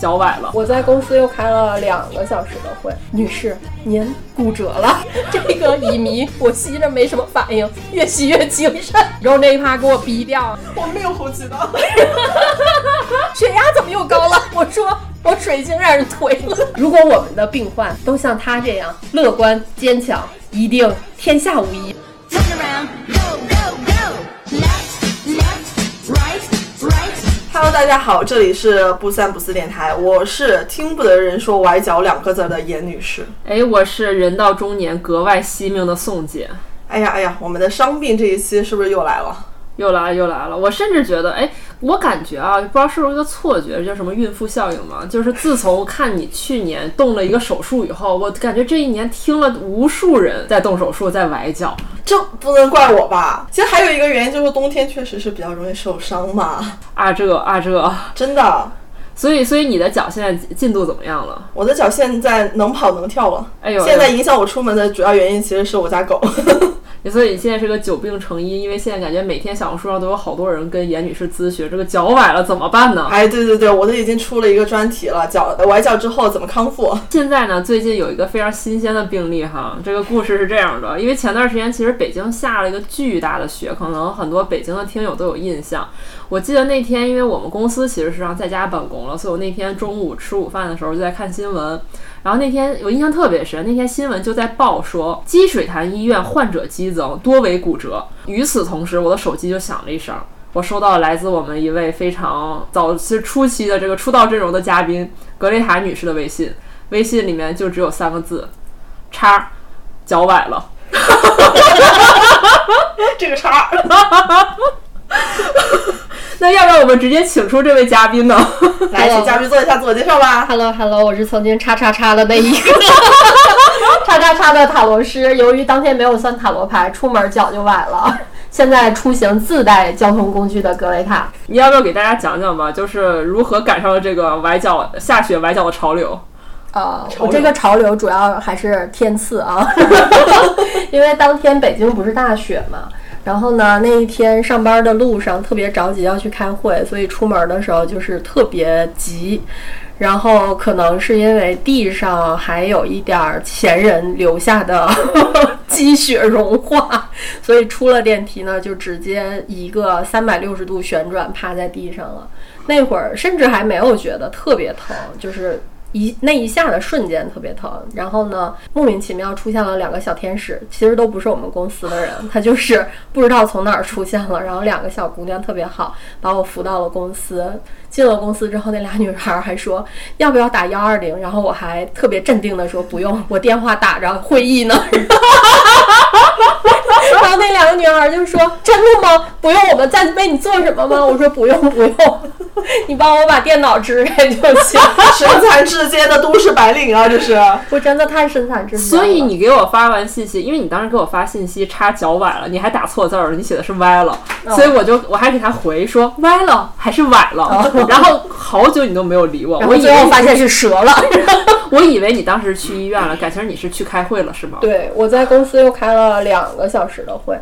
脚崴了，我在公司又开了两个小时的会。女士，您骨折了。这个乙醚我吸着没什么反应，越吸越精神。然后那一趴给我逼掉，我没有呼吸道，血压怎么又高了？我说我水晶让人推了。如果我们的病患都像他这样乐观坚强，一定天下无敌。Hello，大家好，这里是不三不四电台，我是听不得人说崴脚两个字的严女士。哎，我是人到中年格外惜命的宋姐。哎呀哎呀，我们的伤病这一期是不是又来了？又来又来了，我甚至觉得，哎，我感觉啊，不知道是不是一个错觉，叫什么孕妇效应嘛？就是自从看你去年动了一个手术以后，我感觉这一年听了无数人在动手术，在崴脚，这不能怪我吧？其实还有一个原因就是冬天确实是比较容易受伤嘛。啊这啊这，真的。所以所以你的脚现在进度怎么样了？我的脚现在能跑能跳了。哎呦，现在影响我出门的主要原因其实是我家狗。所以你现在是个久病成医，因为现在感觉每天小红书上都有好多人跟严女士咨询这个脚崴了怎么办呢？哎，对对对，我都已经出了一个专题了，脚崴脚之后怎么康复？现在呢，最近有一个非常新鲜的病例哈，这个故事是这样的，因为前段时间其实北京下了一个巨大的雪，可能很多北京的听友都有印象。我记得那天，因为我们公司其实是让在家办公了，所以我那天中午吃午饭的时候就在看新闻。然后那天我印象特别深，那天新闻就在报说积水潭医院患者激增，多为骨折。与此同时，我的手机就响了一声，我收到了来自我们一位非常早期初期的这个出道阵容的嘉宾格雷塔女士的微信，微信里面就只有三个字：叉，脚崴了。这个叉。那要不要我们直接请出这位嘉宾呢？来，请嘉宾做一下自我介绍吧。Hello，Hello，我是曾经叉叉叉的那一个 叉叉叉的塔罗师。由于当天没有算塔罗牌，出门脚就崴了。现在出行自带交通工具的格雷塔，你要不要给大家讲讲吧？就是如何赶上了这个崴脚、下雪崴脚的潮流？呃，我这个潮流主要还是天赐啊，因为当天北京不是大雪嘛。然后呢，那一天上班的路上特别着急要去开会，所以出门的时候就是特别急。然后可能是因为地上还有一点儿前人留下的 积雪融化，所以出了电梯呢，就直接一个三百六十度旋转趴在地上了。那会儿甚至还没有觉得特别疼，就是。一那一下的瞬间特别疼，然后呢，莫名其妙出现了两个小天使，其实都不是我们公司的人，他就是不知道从哪儿出现了，然后两个小姑娘特别好，把我扶到了公司。进了公司之后，那俩女孩还说要不要打幺二零，然后我还特别镇定的说不用，我电话打着会议呢。然后那两个女孩就说：“真的吗？不用我们再为你做什么吗？”我说：“不用不用，你帮我把电脑支开就行。”身残志坚的都市白领啊，这是我真的太身残志坚。所以你给我发完信息，因为你当时给我发信息插脚崴了，你还打错字儿，你写的是歪了，所以我就我还给他回说歪了还是崴了。然后好久你都没有理我，我最后发现是折了。我以为你当时去医院了，感情你是去开会了是吗？对，我在公司又开了两个小时的会，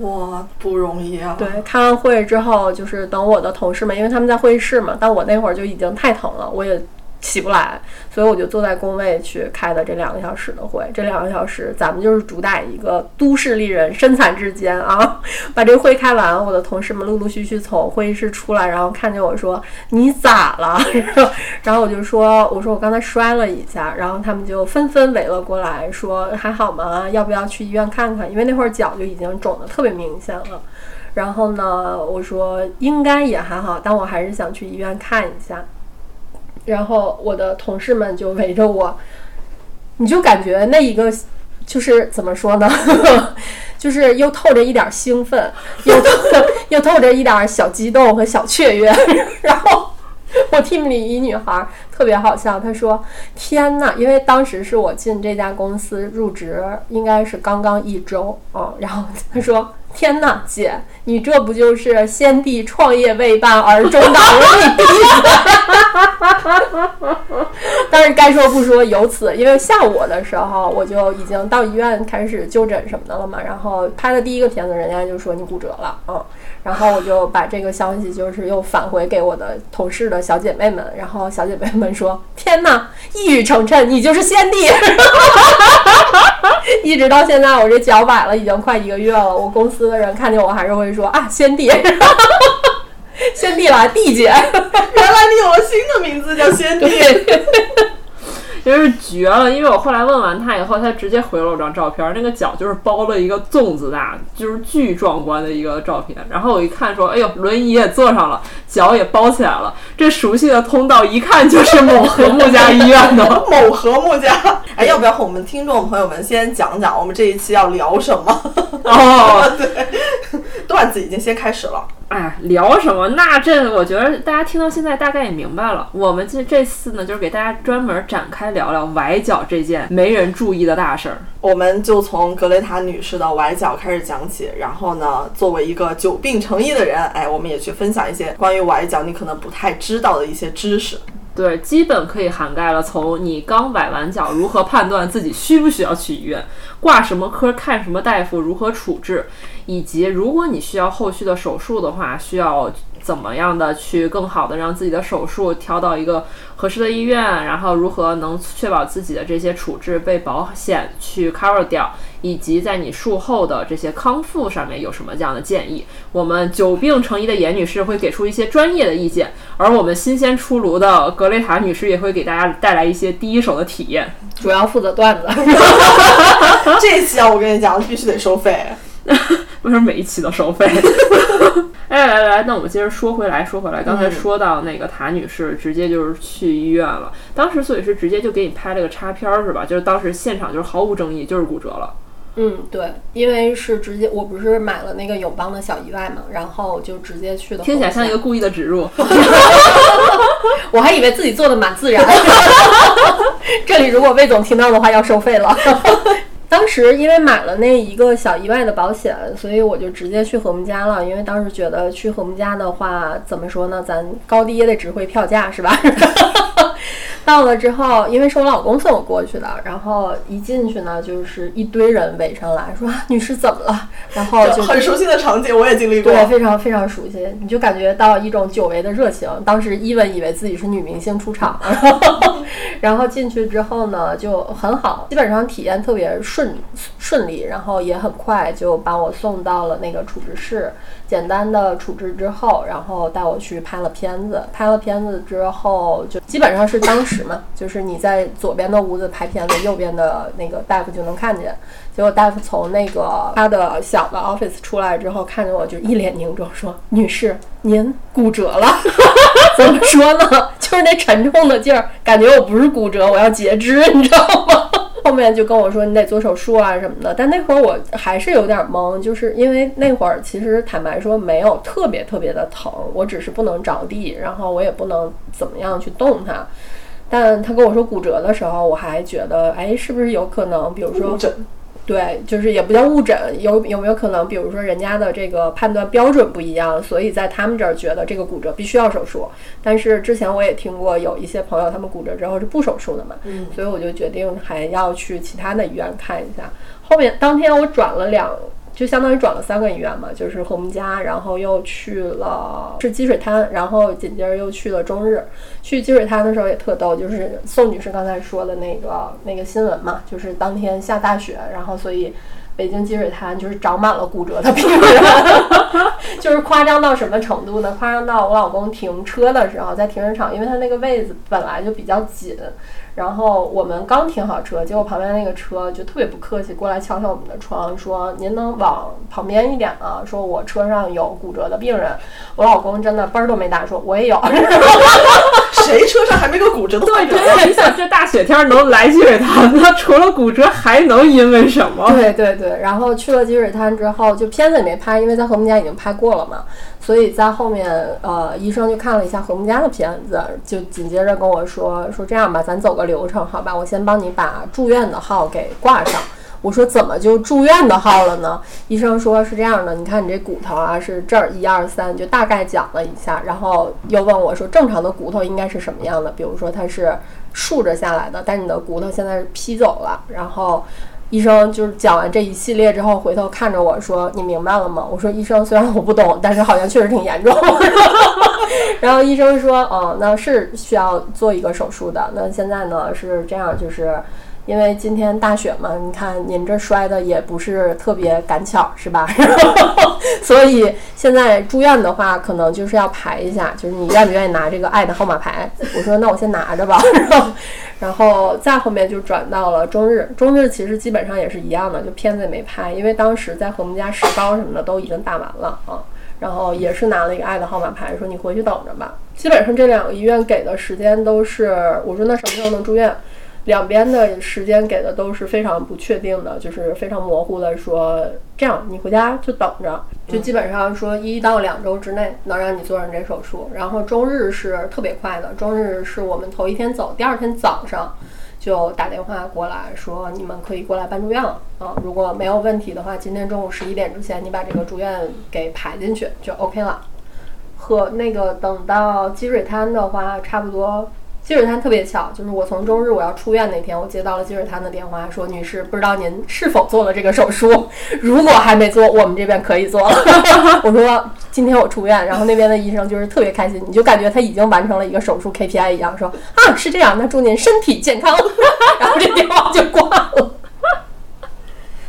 哇，不容易啊。对，开完会之后就是等我的同事们，因为他们在会议室嘛，但我那会儿就已经太疼了，我也。起不来，所以我就坐在工位去开的这两个小时的会。这两个小时，咱们就是主打一个都市丽人身残志坚啊！把这会开完，我的同事们陆陆续续从会议室出来，然后看见我说：“你咋了？” 然后我就说：“我说我刚才摔了一下。”然后他们就纷纷围了过来，说：“还好吗？要不要去医院看看？”因为那会儿脚就已经肿得特别明显了。然后呢，我说应该也还好，但我还是想去医院看一下。然后我的同事们就围着我，你就感觉那一个就是怎么说呢，就是又透着一点兴奋，又透又透着一点小激动和小雀跃。然后我 team 里一女孩特别好笑，她说：“天呐，因为当时是我进这家公司入职，应该是刚刚一周嗯，然后她说：“天呐，姐，你这不就是先帝创业未半而中道？我说你闭嘴！但是该说不说，由此，因为下午的时候我就已经到医院开始就诊什么的了嘛，然后拍的第一个片子，人家就说你骨折了，嗯。”然后我就把这个消息就是又返回给我的同事的小姐妹们，然后小姐妹们说：“天哪，一语成谶，你就是先帝！” 一直到现在，我这脚崴了已经快一个月了。我公司的人看见我还是会说：“啊，先帝，先帝来，帝姐，原来你有了新的名字叫先帝。”真是绝了！因为我后来问完他以后，他直接回了我张照片，那个脚就是包了一个粽子大，就是巨壮观的一个照片。然后我一看说：“哎呦，轮椅也坐上了，脚也包起来了，这熟悉的通道一看就是某和睦家医院的 某和睦家。”哎，要不要和我们听众朋友们先讲讲我们这一期要聊什么？哦，对，段子已经先开始了。哎，聊什么？那这我觉得大家听到现在大概也明白了。我们这这次呢，就是给大家专门展开聊聊崴脚这件没人注意的大事儿。我们就从格雷塔女士的崴脚开始讲起，然后呢，作为一个久病成医的人，哎，我们也去分享一些关于崴脚你可能不太知道的一些知识。对，基本可以涵盖了从你刚崴完脚如何判断自己需不需要去医院，挂什么科，看什么大夫，如何处置。以及，如果你需要后续的手术的话，需要怎么样的去更好的让自己的手术挑到一个合适的医院，然后如何能确保自己的这些处置被保险去 cover 掉，以及在你术后的这些康复上面有什么这样的建议？我们久病成医的严女士会给出一些专业的意见，而我们新鲜出炉的格雷塔女士也会给大家带来一些第一手的体验，主要负责段子。这期啊，我跟你讲，必须得收费。为什么每一期都收费？哎，来来，那我们接着说回来，说回来，刚才说到那个塔女士直接就是去医院了，当时所以是直接就给你拍了个插片儿是吧？就是当时现场就是毫无争议，就是骨折了。嗯，对，因为是直接，我不是买了那个友邦的小意外嘛，然后就直接去的。听起来像一个故意的植入，我还以为自己做的蛮自然。这里如果魏总听到的话，要收费了。当时因为买了那一个小意外的保险，所以我就直接去和睦家了。因为当时觉得去和睦家的话，怎么说呢，咱高低也得值回票价，是吧？到了之后，因为是我老公送我过去的，然后一进去呢，就是一堆人围上来说：“女士怎么了？”然后就很熟悉的场景，我也经历过，对，非常非常熟悉。你就感觉到一种久违的热情。当时伊文以为自己是女明星出场，然后进去之后呢，就很好，基本上体验特别顺顺利，然后也很快就把我送到了那个处置室。简单的处置之后，然后带我去拍了片子。拍了片子之后，就基本上是当时嘛，就是你在左边的屋子拍片子，右边的那个大夫就能看见。结果大夫从那个他的小的 office 出来之后，看着我就一脸凝重，说：“女士，您骨折了。”怎么说呢？就是那沉重的劲儿，感觉我不是骨折，我要截肢，你知道吗？后面就跟我说你得做手术啊什么的，但那会儿我还是有点懵，就是因为那会儿其实坦白说没有特别特别的疼，我只是不能着地，然后我也不能怎么样去动它。但他跟我说骨折的时候，我还觉得哎，是不是有可能，比如说。对，就是也不叫误诊，有有没有可能，比如说人家的这个判断标准不一样，所以在他们这儿觉得这个骨折必须要手术。但是之前我也听过有一些朋友他们骨折之后是不手术的嘛，嗯，所以我就决定还要去其他的医院看一下。后面当天我转了两。就相当于转了三个医院嘛，就是和睦家，然后又去了是积水滩，然后紧接着又去了中日。去积水滩的时候也特逗，就是宋女士刚才说的那个那个新闻嘛，就是当天下大雪，然后所以北京积水滩就是长满了骨折的病人，就是夸张到什么程度呢？夸张到我老公停车的时候，在停车场，因为他那个位子本来就比较紧。然后我们刚停好车，结果旁边那个车就特别不客气，过来敲敲我们的窗，说：“您能往旁边一点吗？”说：“我车上有骨折的病人。”我老公真的嘣儿都没打，说：“我也有。”谁车上还没个骨折的 患者？对，你想这大雪天能来积水潭，那除了骨折还能因为什么？对对对，然后去了积水潭之后，就片子也没拍，因为在和睦家已经拍过了嘛，所以在后面呃，医生就看了一下和睦家的片子，就紧接着跟我说说这样吧，咱走流程好吧，我先帮你把住院的号给挂上。我说怎么就住院的号了呢？医生说是这样的，你看你这骨头啊是这儿一二三，就大概讲了一下，然后又问我说正常的骨头应该是什么样的？比如说它是竖着下来的，但你的骨头现在是劈走了。然后医生就是讲完这一系列之后，回头看着我说：“你明白了吗？”我说：“医生，虽然我不懂，但是好像确实挺严重。” 然后医生说：“哦，那是需要做一个手术的。那现在呢是这样，就是。”因为今天大雪嘛，你看您这摔的也不是特别赶巧，是吧？所以现在住院的话，可能就是要排一下，就是你愿不愿意拿这个爱的号码牌？我说那我先拿着吧，然后再后面就转到了中日，中日其实基本上也是一样的，就片子也没拍，因为当时在和睦家石膏什么的都已经打完了啊，然后也是拿了一个爱的号码牌，说你回去等着吧。基本上这两个医院给的时间都是，我说那什么时候能住院？两边的时间给的都是非常不确定的，就是非常模糊的，说这样你回家就等着，就基本上说一到两周之内能让你做上这手术。然后周日是特别快的，周日是我们头一天走，第二天早上就打电话过来说你们可以过来办住院了啊，如果没有问题的话，今天中午十一点之前你把这个住院给排进去就 OK 了。和那个等到积水滩的话，差不多。积水潭特别巧，就是我从中日我要出院那天，我接到了积水潭的电话，说女士，不知道您是否做了这个手术？如果还没做，我们这边可以做了。我说今天我出院，然后那边的医生就是特别开心，你就感觉他已经完成了一个手术 KPI 一样，说啊是这样，那祝您身体健康。然后这电话就挂了。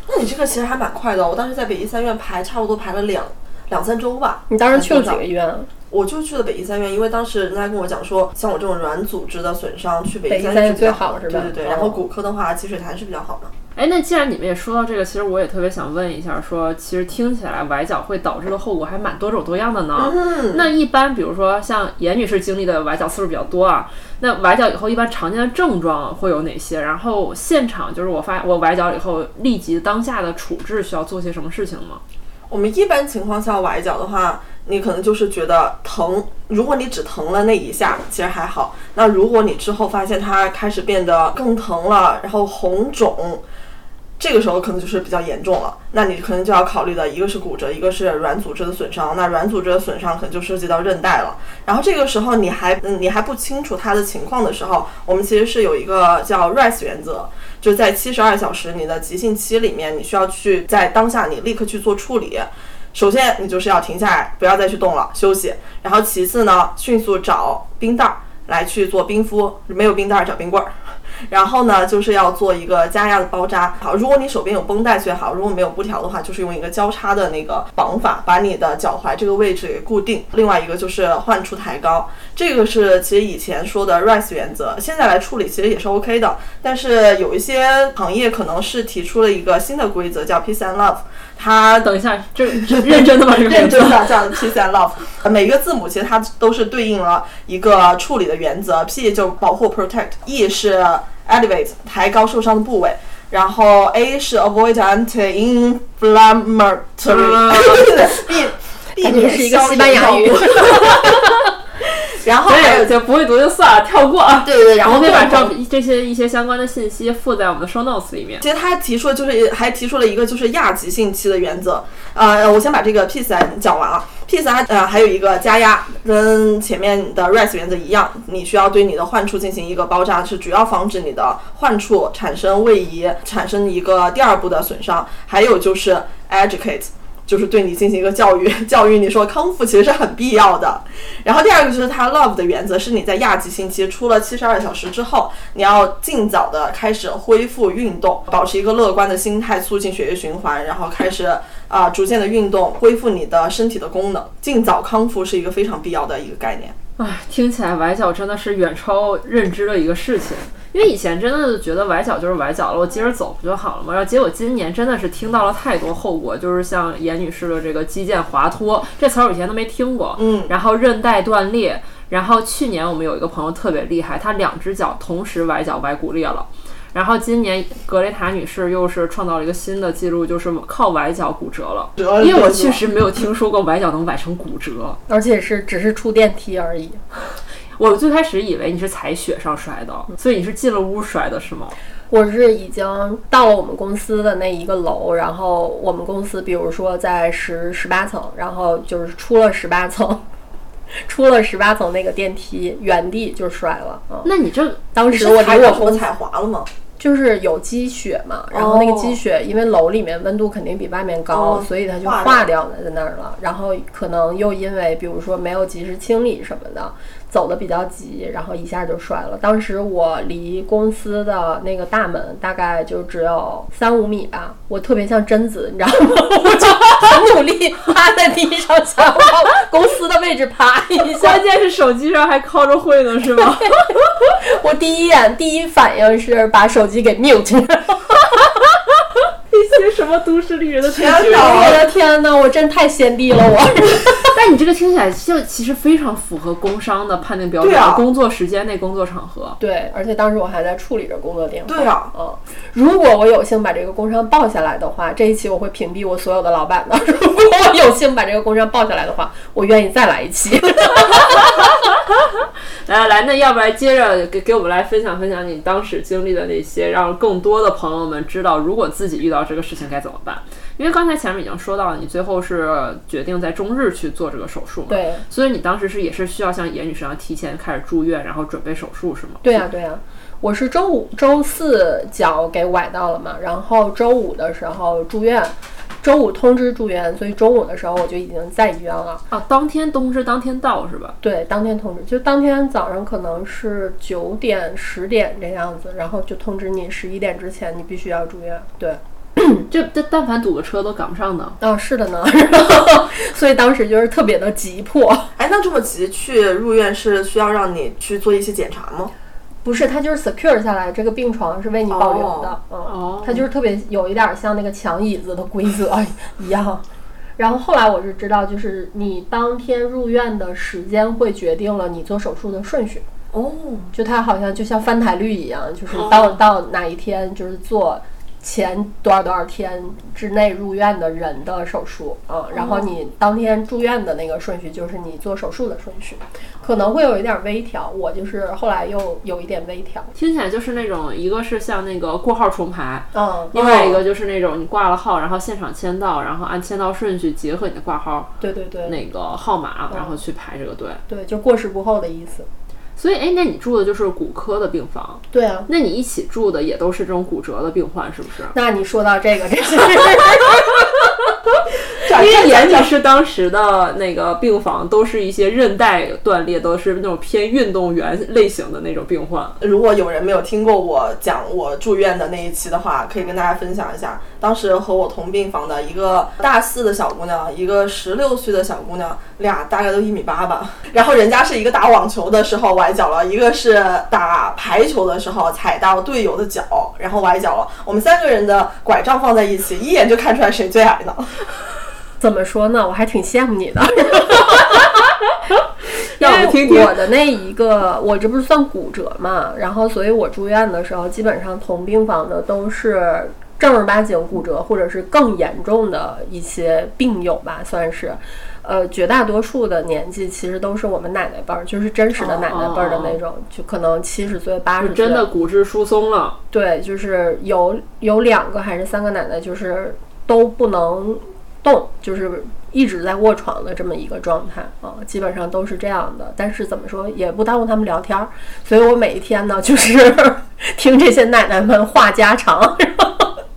那你这个其实还蛮快的，我当时在北医三院排，差不多排了两两三周吧。你当时去了几个医院？我就去了北医三院，因为当时人家跟我讲说，像我这种软组织的损伤，去北医三院最好，是吧？对对对。然后骨科的话，积水潭是比较好的。哎，那既然你们也说到这个，其实我也特别想问一下，说其实听起来崴脚会导致的后果还蛮多种多样的呢。嗯。那一般比如说像严女士经历的崴脚次数比较多啊，那崴脚以后一般常见的症状会有哪些？然后现场就是我发我崴脚以后立即当下的处置需要做些什么事情吗？我们一般情况下崴脚的话。你可能就是觉得疼，如果你只疼了那一下，其实还好。那如果你之后发现它开始变得更疼了，然后红肿，这个时候可能就是比较严重了。那你可能就要考虑的一个是骨折，一个是软组织的损伤。那软组织的损伤可能就涉及到韧带了。然后这个时候你还你还不清楚它的情况的时候，我们其实是有一个叫 rise 原则，就在七十二小时你的急性期里面，你需要去在当下你立刻去做处理。首先，你就是要停下来，不要再去动了，休息。然后，其次呢，迅速找冰袋儿来去做冰敷，没有冰袋儿找冰棍儿。然后呢，就是要做一个加压的包扎。好，如果你手边有绷带最好，如果没有布条的话，就是用一个交叉的那个绑法，把你的脚踝这个位置给固定。另外一个就是患处抬高，这个是其实以前说的 RICE 原则，现在来处理其实也是 OK 的。但是有一些行业可能是提出了一个新的规则，叫 Peace and Love。它等一下，这认真的吗？这个 认真的叫 Peace and Love。每个字母其实它都是对应了一个处理的原则，P 就保护 Protect，E 是 Elevate 抬高受伤的部位，然后 A 是 Avoid Anti-Inflammatory，B 避免是一个西班牙 语。然后还有就不会读就算了，跳过啊。对对对，然后可以把照片这些一些相关的信息附在我们的 show notes 里面。其实他提出就是还提出了一个就是亚急性期的原则。呃，我先把这个 peace 讲完啊。peace 还呃还有一个加压，跟前面的 rest 原则一样，你需要对你的患处进行一个包扎，是主要防止你的患处产生位移，产生一个第二步的损伤。还有就是 educate。就是对你进行一个教育，教育你说康复其实是很必要的。然后第二个就是他 love 的原则，是你在亚急性期出了七十二小时之后，你要尽早的开始恢复运动，保持一个乐观的心态，促进血液循环，然后开始啊逐渐的运动，恢复你的身体的功能，尽早康复是一个非常必要的一个概念。唉，听起来崴脚真的是远超认知的一个事情。因为以前真的觉得崴脚就是崴脚了，我接着走不就好了吗？然后结果今年真的是听到了太多后果，就是像严女士的这个肌腱滑脱，这词儿我以前都没听过。嗯，然后韧带断裂。然后去年我们有一个朋友特别厉害，他两只脚同时崴脚崴骨裂了。然后今年格雷塔女士又是创造了一个新的记录，就是靠崴脚骨折了。因为我确实没有听说过崴脚能崴成骨折，而且是只是出电梯而已。我最开始以为你是踩雪上摔的，所以你是进了屋摔的是吗？我是已经到了我们公司的那一个楼，然后我们公司比如说在十十八层，然后就是出了十八层。出了十八层那个电梯，原地就摔了。那你这当时我离我公踩滑了吗？就是有积雪嘛，然后那个积雪，因为楼里面温度肯定比外面高，所以它就化掉了在那儿了。然后可能又因为，比如说没有及时清理什么的。走的比较急，然后一下就摔了。当时我离公司的那个大门大概就只有三五米吧，我特别像贞子，你知道吗？我就很努力趴在地上，想往公司的位置爬一下。关键是手机上还靠着会呢，是吗？我第一眼第一反应是把手机给 mute。一些什么都市丽人的天觉？我的天哪，我真太先帝了我！但你这个听起来就其实非常符合工伤的判定标准，工作时间内、工作场合。对，而且当时我还在处理着工作电话。对啊，嗯，如果我有幸把这个工伤报下来的话，这一期我会屏蔽我所有的老板的。如果我有幸把这个工伤报下来的话，我愿意再来一期。来来，那要不然接着给给我们来分享分享你当时经历的那些，让更多的朋友们知道，如果自己遇到这个事情该怎么办。因为刚才前面已经说到了，你最后是决定在中日去做这个手术嘛？对。所以你当时是也是需要像严女士一样提前开始住院，然后准备手术是吗？对呀对呀，我是周五周四脚给崴到了嘛，然后周五的时候住院。周五通知住院，所以中午的时候我就已经在医院了。啊，当天通知，当天到是吧？对，当天通知，就当天早上可能是九点、十点这样子，然后就通知你十一点之前你必须要住院。对，这这但凡堵个车都赶不上的。哦，是的呢，所以当时就是特别的急迫。哎，那这么急去入院是需要让你去做一些检查吗？不是，他就是 secure 下来，这个病床是为你保留的，嗯，它就是特别有一点像那个抢椅子的规则一样。然后后来我是知道，就是你当天入院的时间会决定了你做手术的顺序。哦，就它好像就像翻台率一样，就是到到哪一天就是做。前多少多少天之内入院的人的手术啊，然后你当天住院的那个顺序就是你做手术的顺序，可能会有一点微调。我就是后来又有一点微调，听起来就是那种一个是像那个过号重排，嗯，另外一个就是那种你挂了号，然后现场签到，然后按签到顺序结合你的挂号，对对对，那个号码，然后去排这个队，对，就过时不候的意思。所以，哎，那你住的就是骨科的病房？对啊，那你一起住的也都是这种骨折的病患，是不是？那你说到这个，这是。因为严女士当时的那个病房都是一些韧带断裂，都是那种偏运动员类型的那种病患。如果有人没有听过我讲我住院的那一期的话，可以跟大家分享一下。当时和我同病房的一个大四的小姑娘，一个十六岁的小姑娘，俩大概都一米八吧。然后人家是一个打网球的时候崴脚了，一个是打排球的时候踩到队友的脚，然后崴脚了。我们三个人的拐杖放在一起，一眼就看出来谁最矮呢。怎么说呢？我还挺羡慕你的，让我们听听我的那一个，我这不是算骨折嘛？然后，所以我住院的时候，基本上同病房的都是正儿八经骨折，或者是更严重的一些病友吧，算是。呃，绝大多数的年纪其实都是我们奶奶辈儿，就是真实的奶奶辈儿的那种，就可能七十岁、八十岁，真的骨质疏松了。对，就是有有两个还是三个奶奶，就是都不能。动就是一直在卧床的这么一个状态啊，基本上都是这样的。但是怎么说也不耽误他们聊天儿，所以我每一天呢就是 听这些奶奶们话家常。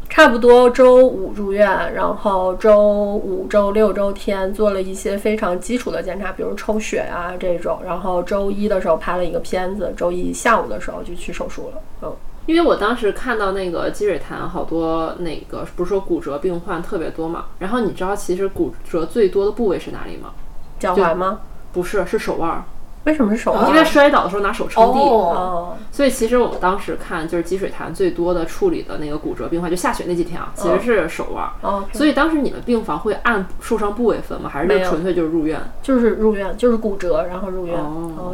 差不多周五住院，然后周五、周六、周天做了一些非常基础的检查，比如抽血啊这种。然后周一的时候拍了一个片子，周一下午的时候就去手术了。嗯。因为我当时看到那个积水潭，好多那个不是说骨折病患特别多嘛？然后你知道其实骨折最多的部位是哪里吗？脚踝吗？不是，是手腕。为什么是手腕？因为摔倒的时候拿手撑地。哦，所以其实我们当时看就是积水潭最多的处理的那个骨折病患，就下雪那几天啊，其实是手腕。哦，所以当时你们病房会按受伤部位分吗？还是纯粹就是入院？就是入院，就是骨折，然后入院。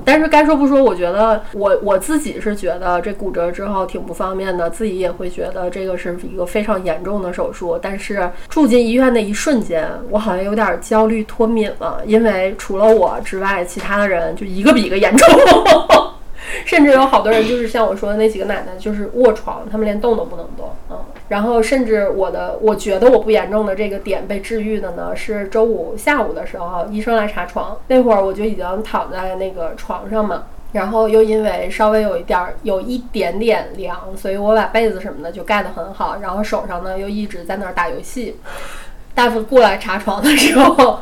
但是该说不说，我觉得我我自己是觉得这骨折之后挺不方便的，自己也会觉得这个是一个非常严重的手术。但是住进医院的一瞬间，我好像有点焦虑脱敏了，因为除了我之外，其他的人就一一个比一个严重。甚至有好多人就是像我说的那几个奶奶，就是卧床，他们连动都不能动，嗯。然后甚至我的，我觉得我不严重的这个点被治愈的呢，是周五下午的时候，医生来查床，那会儿我就已经躺在那个床上嘛，然后又因为稍微有一点儿有一点点凉，所以我把被子什么的就盖得很好，然后手上呢又一直在那儿打游戏。大夫过来查床的时候，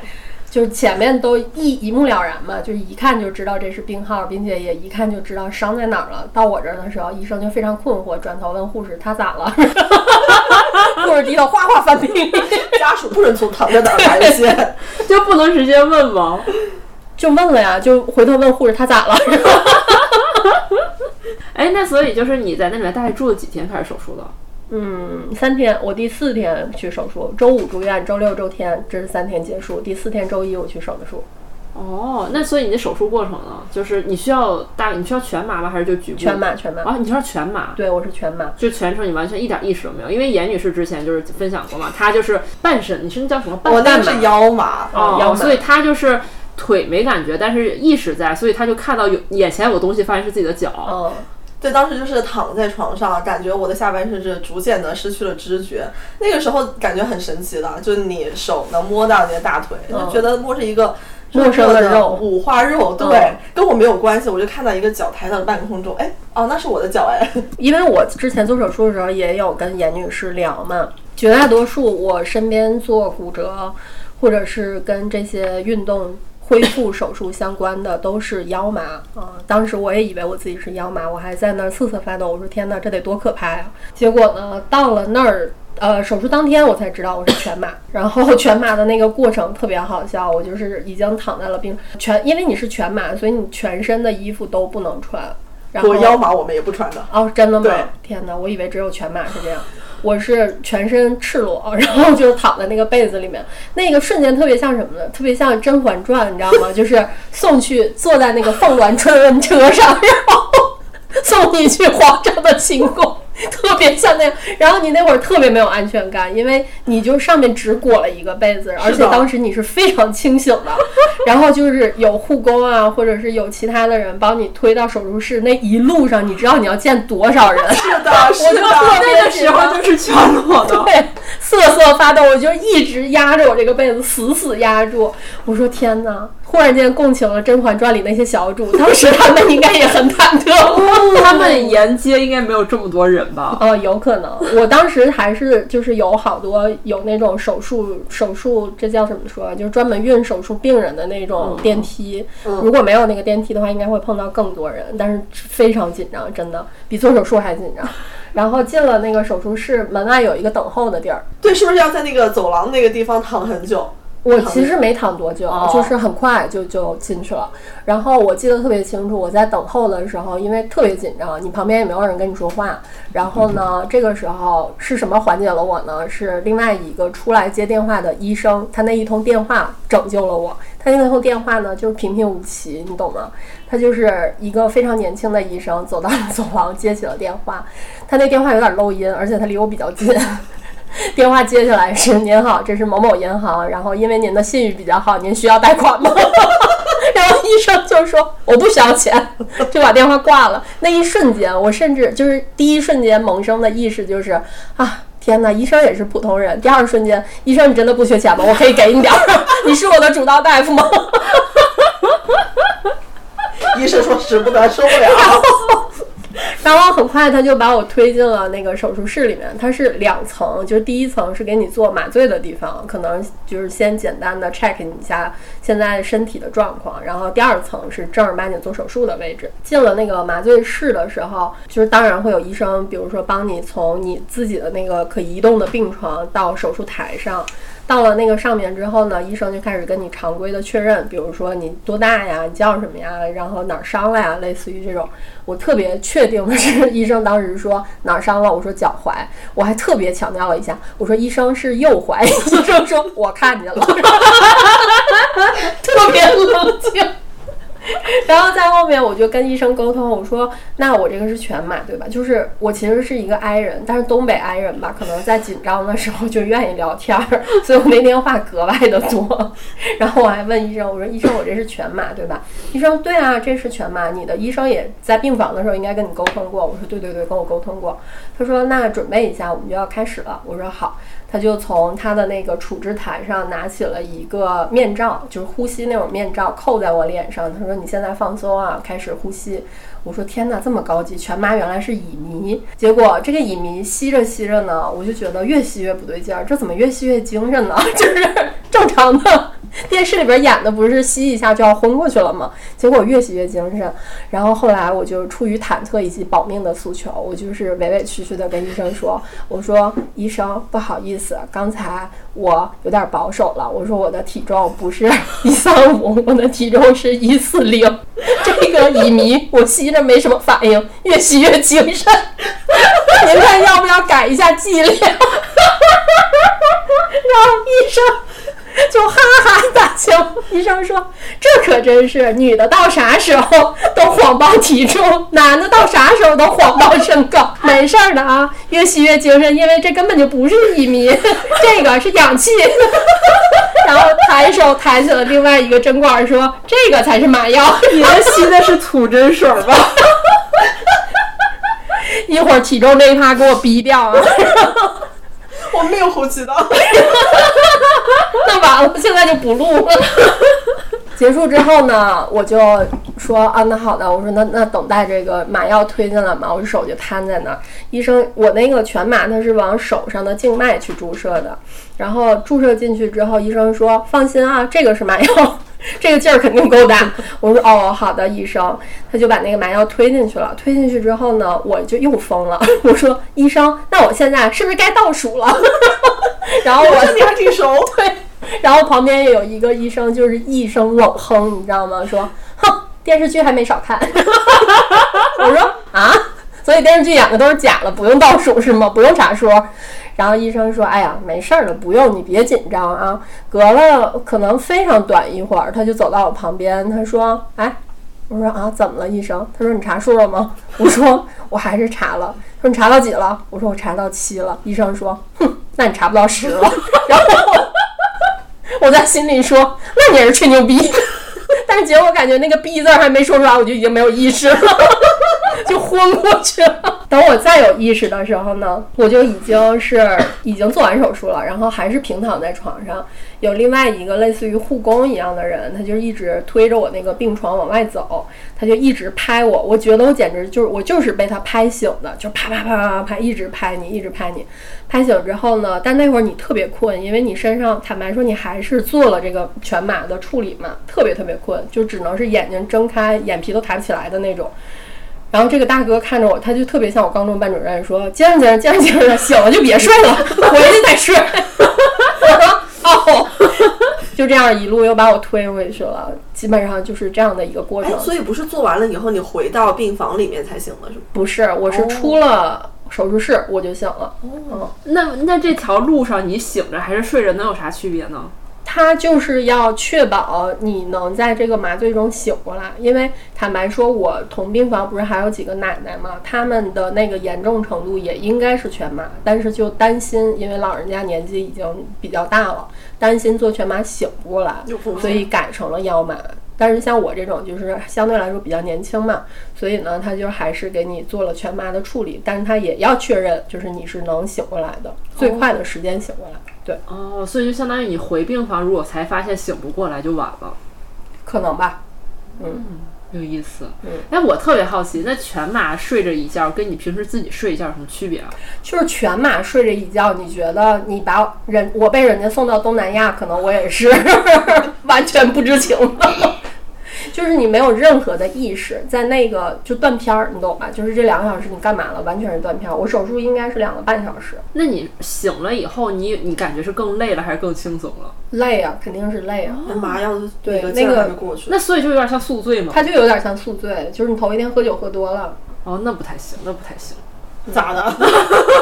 就是前面都一一目了然嘛，就是一看就知道这是病号，并且也一看就知道伤在哪儿了。到我这儿的时候，医生就非常困惑，转头问护士他咋了，护士低头哗哗翻病历，家属不准从躺在哪儿打游戏。就不能直接问吗？就问了呀，就回头问护士他咋了。哎，那所以就是你在那里面大概住了几天开始手术的？嗯，三天，我第四天去手术，周五住院，周六、周天，这是三天结束。第四天周一我去手的术，哦，那所以你的手术过程呢？就是你需要大，你需要全麻吗？还是就局部？全麻全麻。啊，你需要全麻？对，我是全麻。就全程你完全一点意识都没有，因为严女士之前就是分享过嘛，她就是半身，你是那叫什么半我那是腰麻，哦，腰麻所以她就是腿没感觉，但是意识在，所以她就看到有眼前有个东西，发现是自己的脚。嗯，对，当时就是躺在床上，感觉我的下半身是逐渐的失去了知觉。那个时候感觉很神奇的，就是你手能摸到你的大腿，嗯就觉得摸着一个陌生的肉五花肉，对，嗯跟我没有关系。我就看到一个脚抬到半空中，哎，哦，那是我的脚，哎，因为我之前做手术的时候也有跟严女士聊嘛，绝大多数我身边做骨折或者是跟这些运动恢复手术相关的都是腰麻啊、当时我也以为我自己是腰麻，我还在那儿瑟瑟发抖，我说天哪，这得多可怕呀！结果呢，到了那儿。呃，手术当天我才知道我是全麻，然后全麻的那个过程特别好笑，我就是已经躺在了病全，因为你是全麻，所以你全身的衣服都不能穿。然后我腰麻我们也不穿的。哦，真的吗对？天哪，我以为只有全麻是这样。我是全身赤裸，然后就躺在那个被子里面，那个瞬间特别像什么呢？特别像《甄嬛传》，你知道吗？就是送去坐在那个凤鸾春恩车上，然后送你去皇上的寝宫。特别像那样，然后你那会儿特别没有安全感，因为你就上面只裹了一个被子，而且当时你是非常清醒的，然后就是有护工啊，或者是有其他的人帮你推到手术室，那一路上你知道你要见多少人，是的，是我就特的。那个时候就是全裸的。对，瑟瑟发抖，我就一直压着我这个被子，死死压住。我说天哪！忽然间共情了《甄嬛传》里那些小主，当时他们应该也很忐忑。他们沿街应该没有这么多人吧？哦，有可能。我当时还是就是有好多有那种手术手术，这叫怎么说？就是专门运手术病人的那种电梯。如果没有那个电梯的话，应该会碰到更多人，但是非常紧张，真的比做手术还紧张。然后进了那个手术室，门外有一个等候的地儿。对，是不是要在那个走廊那个地方躺很久？我其实没躺多久，哦就是很快就就进去了。然后我记得特别清楚，我在等候的时候，因为特别紧张，你旁边也没有人跟你说话。然后呢，这个时候是什么缓解了我呢？是另外一个出来接电话的医生，他那一通电话拯救了我。他那通电话呢，就是平平无奇，你懂吗？他就是一个非常年轻的医生，走到了 走廊接起了电话。他那电话有点漏音，而且他离我比较近。电话接下来是您好，这是某某银行，然后因为您的信誉比较好，您需要贷款吗？然后医生就说我不需要钱，就把电话挂了。那一瞬间，我甚至就是第一瞬间萌生的意识就是啊。天哪，医生也是普通人。第二瞬间，医生你真的不缺钱吗？我可以给你点儿，你是我的主刀大夫吗？医生说使不得，受不了。然后很快他就把我推进了那个手术室里面，它是两层，就是第一层是给你做麻醉的地方，可能就是先简单的 check 你一下现在身体的状况，然后第二层是正儿八经做手术的位置。进了那个麻醉室的时候，就是当然会有医生，比如说帮你从你自己的那个可移动的病床到手术台上。到了那个上面之后呢，医生就开始跟你常规的确认，比如说你多大呀，你叫什么呀，然后哪儿伤了呀，类似于这种。我特别确定的是，医生当时说哪儿伤了，我说脚踝，我还特别强调了一下，我说医生是右踝，医生说我看见了，特别冷静。然后在后面我就跟医生沟通，我说那我这个是全麻对吧？就是我其实是一个 I 人，但是东北 I 人吧，可能在紧张的时候就愿意聊天儿，所以我那天话格外的多。然后我还问医生，我说医生我这是全麻对吧？医生对啊，这是全麻。你的医生也在病房的时候应该跟你沟通过。我说对对对，跟我沟通过。他说那准备一下，我们就要开始了。我说好。他就从他的那个处置台上拿起了一个面罩，就是呼吸那种面罩，扣在我脸上。他说：“你现在放松啊，开始呼吸。”我说：“天哪，这么高级！全麻原来是乙醚。”结果这个乙醚吸着吸着呢，我就觉得越吸越不对劲儿，这怎么越吸越精神呢？就是正常的。电视里边演的不是吸一下就要昏过去了吗？结果越吸越精神。然后后来我就出于忐忑以及保命的诉求，我就是委委屈屈的跟医生说：“我说医生不好意思，刚才我有点保守了。我说我的体重不是 一三五，我的体重是一四零。这个乙醚我吸着没什么反应，越吸越精神。您看要不要改一下剂量？”然后医生。就哈哈大笑，医生说：“这可真是女的到啥时候都谎报体重，男的到啥时候都谎报身高。没事儿的啊，越吸越精神，因为这根本就不是乙醚，这个是氧气。”然后抬手抬起了另外一个针管，说：“这个才是麻药。”你们吸的是土针水吧？一会儿体重这一趴给我逼掉啊！我没有后期的，那完了，现在就不录了。结束之后呢，我就说啊，那好的，我说那那等待这个麻药推进来嘛，我手就摊在那儿。医生，我那个全麻它是往手上的静脉去注射的，然后注射进去之后，医生说放心啊，这个是麻药。这个劲儿肯定够大，我说哦，好的，医生，他就把那个麻药推进去了。推进去之后呢，我就又疯了。我说医生，那我现在是不是该倒数了？然后我你还挺熟，对。然后旁边有一个医生，就是一声冷哼，你知道吗？说哼，电视剧还没少看。我说啊，所以电视剧演的都是假的，不用倒数是吗？不用查数。然后医生说：“哎呀，没事儿的，不用你别紧张啊。”隔了可能非常短一会儿，他就走到我旁边，他说：“哎，我说啊，怎么了，医生？”他说：“你查数了吗？” 我说：“我还是查了。”他说：“你查到几了？”我说：“我查到七了。”医生说：“哼，那你查不到十了。”然后我在心里说：“那你是吹牛逼。”但是结果感觉那个“逼”字还没说出来，我就已经没有意识了。就昏过去了。等我再有意识的时候呢，我就已经是已经做完手术了，然后还是平躺在床上。有另外一个类似于护工一样的人，他就一直推着我那个病床往外走，他就一直拍我。我觉得我简直就是我就是被他拍醒的，就啪啪啪啪啪啪一直拍你，一直拍你。拍醒之后呢，但那会儿你特别困，因为你身上坦白说你还是做了这个全麻的处理嘛，特别特别困，就只能是眼睛睁开，眼皮都抬不起来的那种。然后这个大哥看着我，他就特别像我高中班主任，说：“接着接着接着接着，醒了就别睡了，回去再睡。” 就这样一路又把我推回去了，基本上就是这样的一个过程。所以不是做完了以后你回到病房里面才醒的，是吗？不是，我是出了手术室我就醒了。哦，那那这条路上你醒着还是睡着能有啥区别呢？他就是要确保你能在这个麻醉中醒过来，因为坦白说，我同病房不是还有几个奶奶吗？他们的那个严重程度也应该是全麻，但是就担心，因为老人家年纪已经比较大了，担心做全麻醒不过来，所以改成了腰麻。但是像我这种就是相对来说比较年轻嘛，所以呢，他就还是给你做了全麻的处理，但是他也要确认，就是你是能醒过来的，最快的时间醒过来。对，哦，所以就相当于你回病房，如果才发现醒不过来，就晚了，可能吧。嗯，有意思。嗯，哎，我特别好奇，那全麻睡着一觉，跟你平时自己睡一觉有什么区别啊？就是全麻睡着一觉，你觉得你把人我被人家送到东南亚，可能我也是 完全不知情的。就是你没有任何的意识，在那个就断片儿，你懂吧？就是这两个小时你干嘛了？完全是断片儿。我手术应该是两个半小时，那你醒了以后，你你感觉是更累了还是更轻松了？累啊，肯定是累啊。那麻药的对那个那所以就有点像宿醉嘛。它就有点像宿醉，就是你头一天喝酒喝多了，哦，那不太行，那不太行。咋的？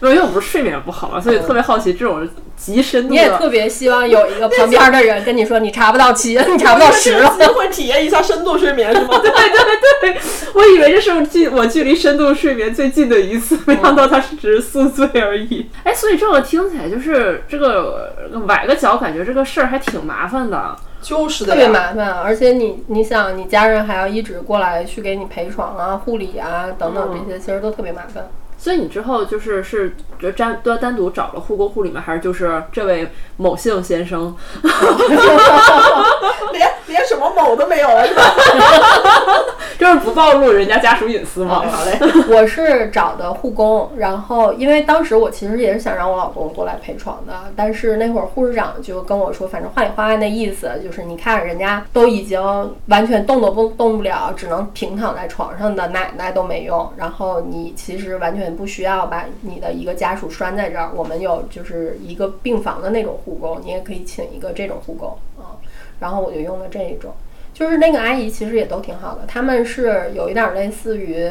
没有，因为我不是睡眠不好嘛，所以特别好奇这种极深度你也。特别希望有一个旁边的人跟你说你查不到七，你查不到十了。机会体验一下深度睡眠是吗？对对对，我以为这是距我距离深度睡眠最近的一次，没想到它是只是宿醉而已。哎，所以这个听起来就是这个崴个脚，感觉这个事儿还挺麻烦的。就是的特别。麻烦，而且你你想，你家人还要一直过来去给你陪床啊、护理啊等等这些，其实都特别麻烦。所以你之后就是是就单单单独找了护工护理吗？还是就是这位某姓先生？连连什么某都没有了是吧？就是不暴露人家家属隐私嘛？好嘞，我是找的护工，然后因为当时我其实也是想让我老公过来陪床的，但是那会儿护士长就跟我说，反正话里话外那意思就是，你看人家都已经完全动都不动不了，只能平躺在床上的奶奶都没用，然后你其实完全不需要把你的一个家属拴在这儿，我们有就是一个病房的那种护工，你也可以请一个这种护工啊，然后我就用了这一种。就是那个阿姨其实也都挺好的，他们是有一点类似于，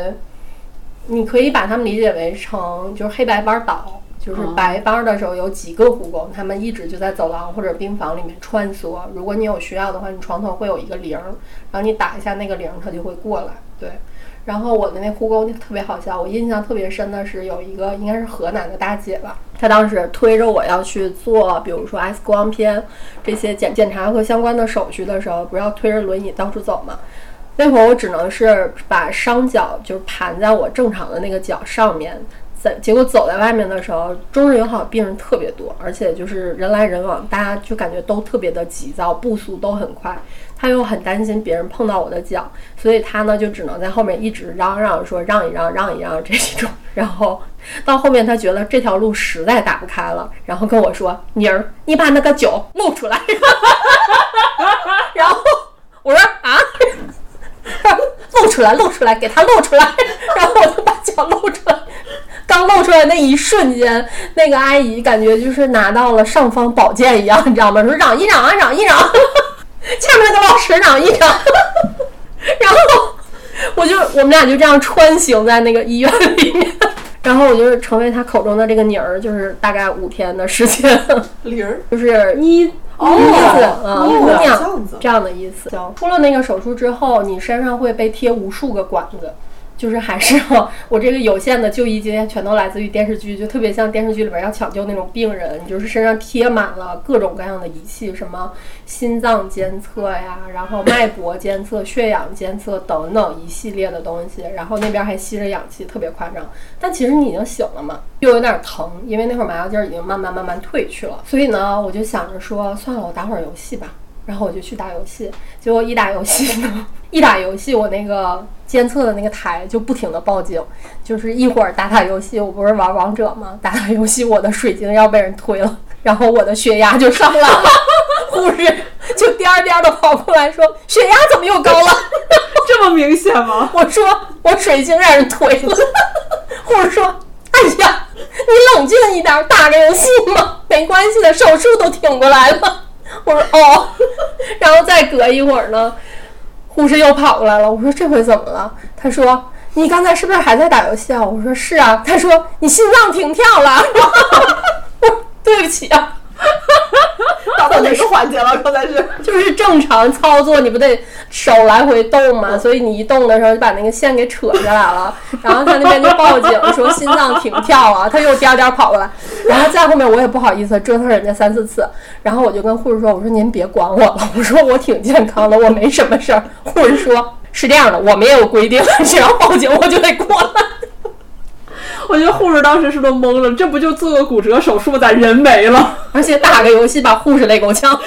你可以把他们理解为成就是黑白班倒，就是哦白班的时候有几个护工，他们一直就在走廊或者病房里面穿梭。如果你有需要的话，你床头会有一个铃儿，然后你打一下那个铃儿，他就会过来。对，然后我的那护工特别好笑，我印象特别深的是有一个应该是河南的大姐吧，她当时推着我要去做，比如说 X 光片这些检检查和相关的手续的时候，不是要推着轮椅到处走吗？那会儿我只能是把双脚就盘在我正常的那个脚上面，在结果走在外面的时候，中日友好病人特别多，而且就是人来人往，大家就感觉都特别的急躁，步速都很快。他又很担心别人碰到我的脚，所以他呢就只能在后面一直嚷嚷说让一让，让一让这一种。然后到后面他觉得这条路实在打不开了，然后跟我说：“妮儿，你把那个脚露出来。”然后我说啊。露出来，露出来，给他露出来，然后我就把脚露出来。刚露出来那一瞬间，那个阿姨感觉就是拿到了尚方宝剑一样，你知道吗？说让一让啊，让一让，下面那个老师长一让，然后我就我们俩就这样穿行在那个医院里面，然后我就成为他口中的这个妮儿，就是大概五天的时间，妮儿就是妮哦妮子姑娘这样的意思。出了那个手术之后，你身上会被贴无数个管子。就是还是 我这个有限的就医经验全都来自于电视剧，就特别像电视剧里边要抢救那种病人，你就是身上贴满了各种各样的仪器，什么心脏监测呀，然后脉搏监测、血氧监测等等一系列的东西，然后那边还吸着氧气，特别夸张。但其实你已经醒了嘛，又有点疼，因为那会儿麻药劲儿已经慢慢慢慢退去了，所以呢，我就想着说，算了，我打会儿游戏吧。然后我就去打游戏，结果一打游戏呢，一打游戏我那个监测的那个台就不停的报警，就是一会儿打打游戏，我不是玩王者吗？打打游戏我的水晶要被人推了，然后我的血压就上来了，护士就颠儿颠儿的跑过来说血压怎么又高了？这么明显吗？我说我水晶让人推了，护士说哎呀，你冷静一点，打个游戏嘛，没关系的，手术都挺过来了。我说哦，然后再隔一会儿呢，护士又跑过来了。我说这回怎么了？他说你刚才是不是还在打游戏啊？我说是啊。他说你心脏停跳了。我对不起啊，打 到哪个环节了？刚才是 就是正常操作，你不得手来回动嘛？所以你一动的时候就把那个线给扯下来了。然后他那边就报警说心脏停跳啊，他又颠颠跑过来。然后再后面我也不好意思折腾人家三四次，然后我就跟护士说：“我说您别管我了，我说我挺健康的，我没什么事儿。”护士说：“是这样的，我们也有规定，只要报警我就得过来。”我觉得护士当时是都懵了，这不就做个骨折手术，咋人没了？而且打个游戏把护士累够呛。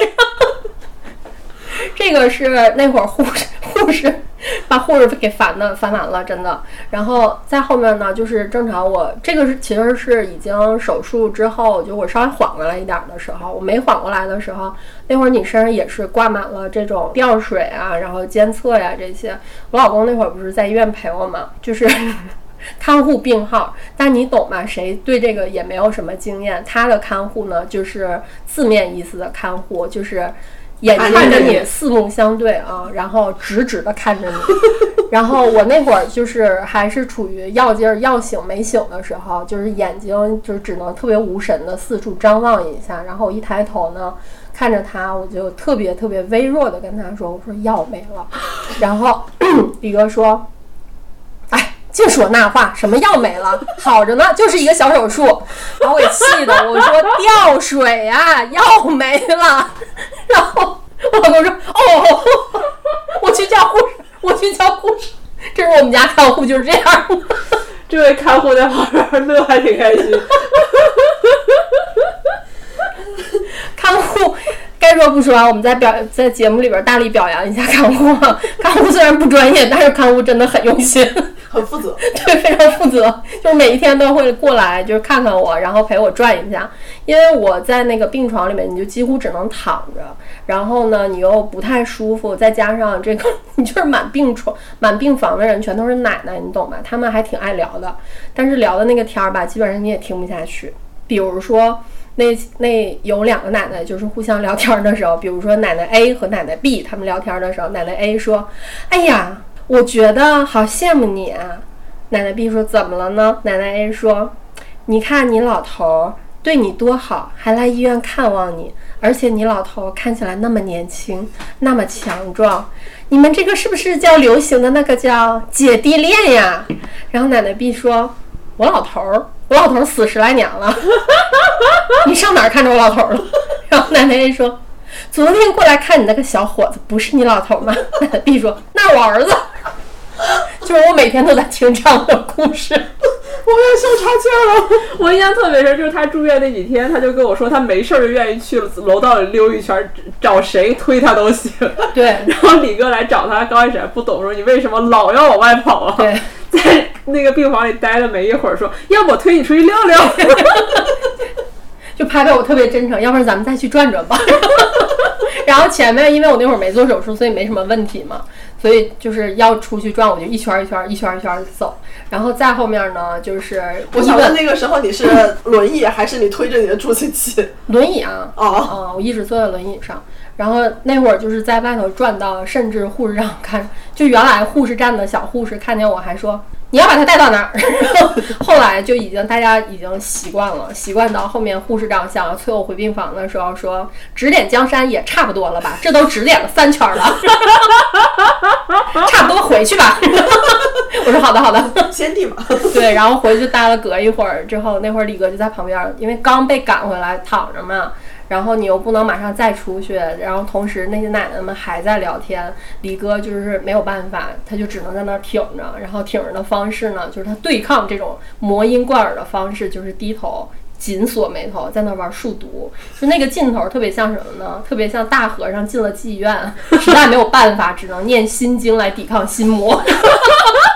这个是那会儿护士护士把护士给烦的烦完了，真的。然后在后面呢，就是正常我这个是其实是已经手术之后，就我稍微缓过来一点的时候，我没缓过来的时候，那会儿你身上也是挂满了这种吊水啊，然后监测呀这些。我老公那会儿不是在医院陪我嘛，就是看护病号，但你懂吗？谁对这个也没有什么经验，他的看护呢，就是字面意思的看护，就是。眼看着你四目相对啊，然后直直的看着你。然后我那会儿就是还是处于要劲儿要醒没醒的时候，就是眼睛就是只能特别无神的四处张望一下。然后我一抬头呢，看着他，我就特别特别微弱的跟他说：“我说药没了。”然后 李哥说：“，净说那话，什么药没了？好着呢，就是一个小手术。”把我给气的，我说：“吊水啊，药没了。” 然后我老公说：“哦，我去叫护士，我去叫护士。”这是我们家看护就是这样的。这位看护在旁边乐还挺开心。看护该说不说啊，我们在表在节目里边大力表扬一下看护啊。看护虽然不专业，但是看护真的很用心。很负责。对，非常负责，就是每一天都会过来，就是看看我，然后陪我转一下。因为我在那个病床里面，你就几乎只能躺着，然后呢，你又不太舒服，再加上这个，你就是满病床、满病房的人全都是奶奶，你懂吧？他们还挺爱聊的，但是聊的那个天儿吧，基本上你也听不下去。比如说，那那有两个奶奶就是互相聊天的时候，比如说奶奶 A 和奶奶 B 他们聊天的时候，奶奶 A 说：“哎呀。”我觉得好羡慕你啊！奶奶 B 说：“怎么了呢？”奶奶 A 说：“你看你老头对你多好，还来医院看望你，而且你老头看起来那么年轻，那么强壮。你们这个是不是叫流行的那个叫姐弟恋呀？”然后奶奶 B 说：“我老头儿，我老头儿死十来年了，你上哪儿看着我老头儿了？” 然后奶奶 A 说。昨天过来看你那个小伙子，不是你老头吗？奶奶 B 说：“那是我儿子。”就是我每天都在听这样的故事，我要笑岔气儿了。我印象特别深，就是他住院那几天，他就跟我说，他没事儿就愿意去楼道里溜一圈，找谁推他都行。对，然后李哥来找他，刚开始还不懂，说你为什么老要往外跑啊？对，在那个病房里待了没一会儿，说要不我推你出去溜溜。就拍拍我特别真诚，要不然咱们再去转转吧。然后前面因为我那会儿没做手术，所以没什么问题嘛，所以就是要出去转，我就一圈一圈一圈一圈的走。然后再后面呢，就是我想问那个时候你是轮椅还是你推着你的助行器？轮椅啊，哦，嗯，我一直坐在轮椅上。然后那会儿就是在外头转到，甚至护士长看，就原来护士站的小护士看见我还说你要把他带到哪儿。后来就已经大家已经习惯了，习惯到后面护士长想要催我回病房的时候说指点江山也差不多了吧，这都指点了三圈了，差不多回去吧。我说好的好的，先帝嘛。对，然后回去待了隔一会儿之后，那会儿李哥就在旁边，因为刚被赶回来躺着嘛。然后你又不能马上再出去，然后同时那些奶奶们还在聊天，李哥就是没有办法，他就只能在那儿挺着，然后挺着的方式呢，就是他对抗这种魔音贯耳的方式，就是低头紧锁眉头，在那玩数独，就那个劲头特别像什么呢？特别像大和尚进了妓院，实在没有办法，只能念心经来抵抗心魔，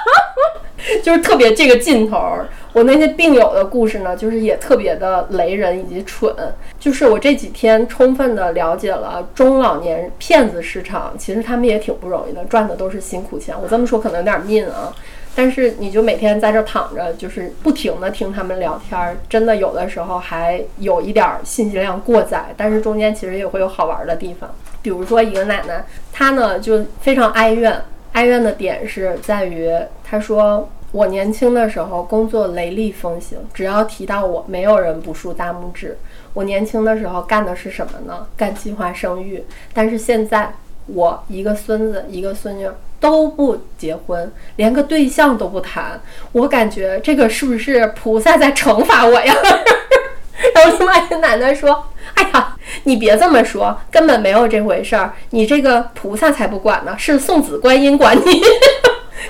就是特别这个劲头儿。我那些病友的故事呢，就是也特别的雷人以及蠢。就是我这几天充分的了解了中老年骗子市场，其实他们也挺不容易的，赚的都是辛苦钱。我这么说可能有点命啊，但是你就每天在这躺着，就是不停的听他们聊天儿，真的有的时候还有一点信息量过载，但是中间其实也会有好玩的地方。比如说一个奶奶，她呢就非常哀怨，哀怨的点是在于她说。我年轻的时候工作雷厉风行，只要提到我，没有人不竖大拇指。我年轻的时候干的是什么呢？干计划生育。但是现在我一个孙子一个孙女都不结婚，连个对象都不谈。我感觉这个是不是菩萨在惩罚我呀？然后另外一个奶奶说：“ 哎呀，你别这么说，根本没有这回事儿。你这个菩萨才不管呢，是送子观音管你。”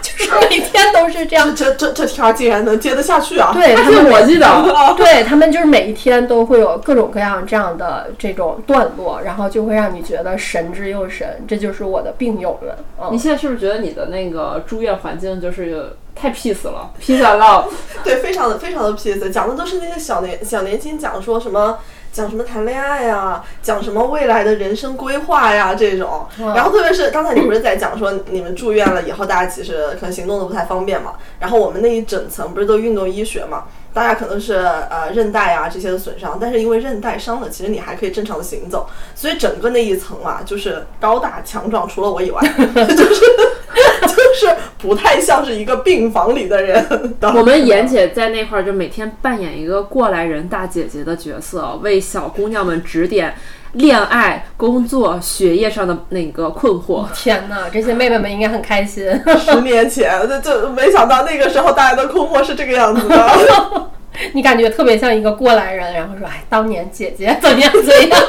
就是每天都是这样。这这这天儿竟然能接得下去啊！对他们是我记得，对他们就是每一天都会有各种各样这样的这种段落，然后就会让你觉得神之又神。这就是我的病友们。你现在是不是觉得你的那个住院环境就是太 peace 了？peace love，对，非常的非常的 peace，讲的都是那些小年小年轻讲说什么。讲什么谈恋爱呀？讲什么未来的人生规划呀？这种，然后特别是刚才你不是在讲说你们住院了以后，大家其实可能行动都不太方便嘛。然后我们那一整层不是都运动医学嘛？大家可能是呃韧带啊这些的损伤，但是因为韧带伤了，其实你还可以正常的行走，所以整个那一层啊，就是高大强壮，除了我以外，就是 就是不太像是一个病房里的人。我们妍姐在那块儿就每天扮演一个过来人大姐姐的角色，为小姑娘们指点。恋爱、工作、学业上的那个困惑，天哪！这些妹妹们应该很开心。十年前，就就没想到那个时候大家的困惑是这个样子的。你感觉特别像一个过来人，然后说：“哎，当年姐姐怎么样怎样。”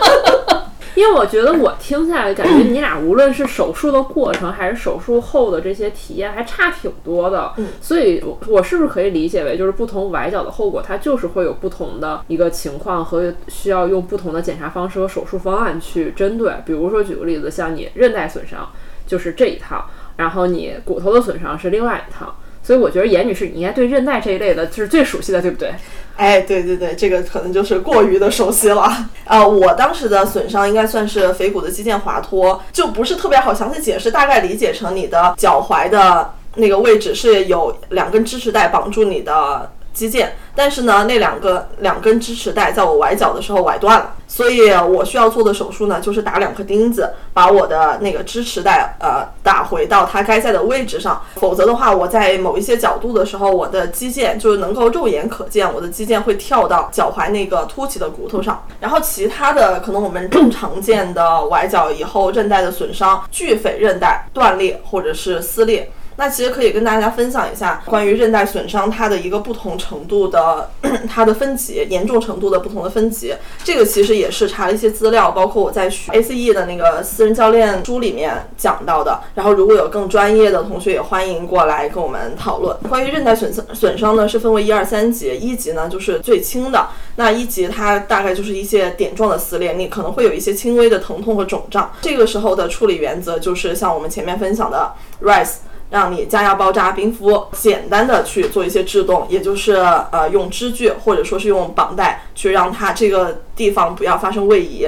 因为我觉得我听下来感觉你俩无论是手术的过程还是手术后的这些体验还差挺多的，所以我是不是可以理解为就是不同崴脚的后果它就是会有不同的一个情况和需要用不同的检查方式和手术方案去针对？比如说举个例子，像你韧带损伤就是这一套，然后你骨头的损伤是另外一套。所以我觉得严女士，你应该对韧带这一类的就是最熟悉的，对不对？哎，对对对，这个可能就是过于的熟悉了。啊，我当时的损伤应该算是腓骨的肌腱滑脱，就不是特别好详细解释，大概理解成你的脚踝的那个位置是有两根支持带绑住你的。肌腱，但是呢，那两个两根支持带在我崴脚的时候崴断了，所以我需要做的手术呢，就是打两颗钉子，把我的那个支持带呃打回到它该在的位置上。否则的话，我在某一些角度的时候，我的肌腱就是能够肉眼可见，我的肌腱会跳到脚踝那个凸起的骨头上。然后其他的可能我们更常见的崴脚以后韧带的损伤，巨腓韧带断裂或者是撕裂。那其实可以跟大家分享一下关于韧带损伤它的一个不同程度的它的分级，严重程度的不同的分级。这个其实也是查了一些资料，包括我在学 ACE 的那个私人教练书里面讲到的。然后如果有更专业的同学，也欢迎过来跟我们讨论。关于韧带损伤损伤呢，是分为一二三级，一级呢就是最轻的。那一级它大概就是一些点状的撕裂，你可能会有一些轻微的疼痛和肿胀。这个时候的处理原则就是像我们前面分享的 RISE。让你加压包扎冰敷，简单的去做一些制动，也就是呃用支具或者说是用绑带去让它这个地方不要发生位移。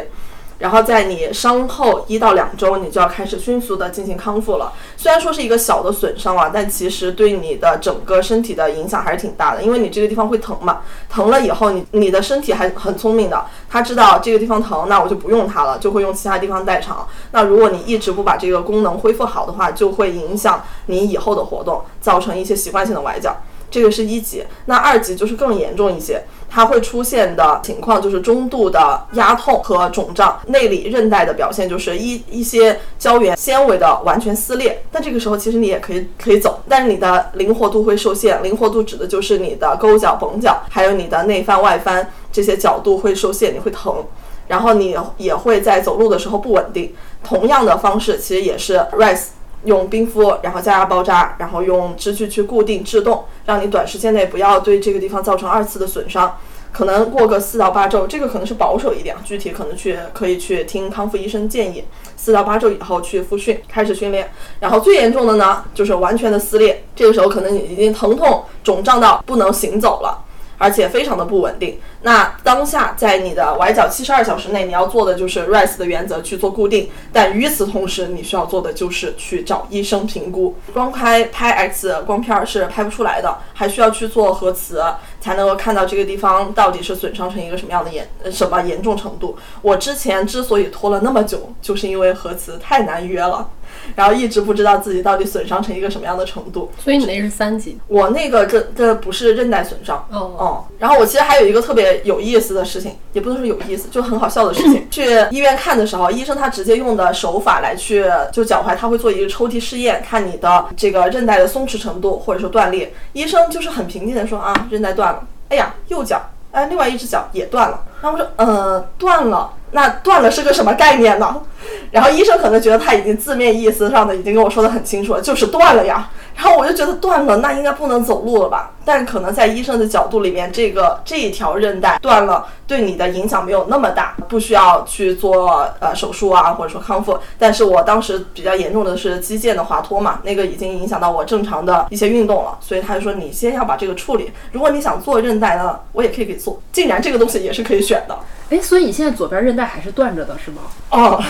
然后在你伤后一到两周，你就要开始迅速的进行康复了。虽然说是一个小的损伤啊，但其实对你的整个身体的影响还是挺大的。因为你这个地方会疼嘛，疼了以后，你你的身体还很聪明的，他知道这个地方疼，那我就不用它了，就会用其他地方代偿。那如果你一直不把这个功能恢复好的话，就会影响你以后的活动，造成一些习惯性的崴脚。这个是一级，那二级就是更严重一些，它会出现的情况就是中度的压痛和肿胀，内里韧带的表现就是一一些胶原纤维的完全撕裂。但这个时候其实你也可以可以走，但是你的灵活度会受限。灵活度指的就是你的勾脚、绷脚，还有你的内翻、外翻这些角度会受限，你会疼，然后你也会在走路的时候不稳定。同样的方式其实也是 rise。用冰敷，然后加压包扎，然后用支具去固定制动，让你短时间内不要对这个地方造成二次的损伤。可能过个四到八周，这个可能是保守一点，具体可能去可以去听康复医生建议。四到八周以后去复训，开始训练。然后最严重的呢，就是完全的撕裂，这个时候可能你已经疼痛肿胀到不能行走了。而且非常的不稳定。那当下在你的崴脚七十二小时内，你要做的就是 RISE 的原则去做固定。但与此同时，你需要做的就是去找医生评估。光拍拍 X 光片是拍不出来的，还需要去做核磁，才能够看到这个地方到底是损伤成一个什么样的严什么严重程度。我之前之所以拖了那么久，就是因为核磁太难约了。然后一直不知道自己到底损伤成一个什么样的程度，所以你那是三级，我那个这这不是韧带损伤哦哦。然后我其实还有一个特别有意思的事情，也不能说有意思，就很好笑的事情。去医院看的时候，医生他直接用的手法来去就脚踝，他会做一个抽屉试验，看你的这个韧带的松弛程度或者说断裂。医生就是很平静的说啊，韧带断了。哎呀，右脚，哎，另外一只脚也断了。然后我说，呃，断了，那断了是个什么概念呢？然后医生可能觉得他已经字面意思上的已经跟我说的很清楚了，就是断了呀。然后我就觉得断了，那应该不能走路了吧？但可能在医生的角度里面，这个这一条韧带断了，对你的影响没有那么大，不需要去做呃手术啊，或者说康复。但是我当时比较严重的是肌腱的滑脱嘛，那个已经影响到我正常的一些运动了，所以他就说你先要把这个处理。如果你想做韧带呢，我也可以给做。竟然这个东西也是可以选的。哎，所以你现在左边韧带还是断着的，是吗？哦，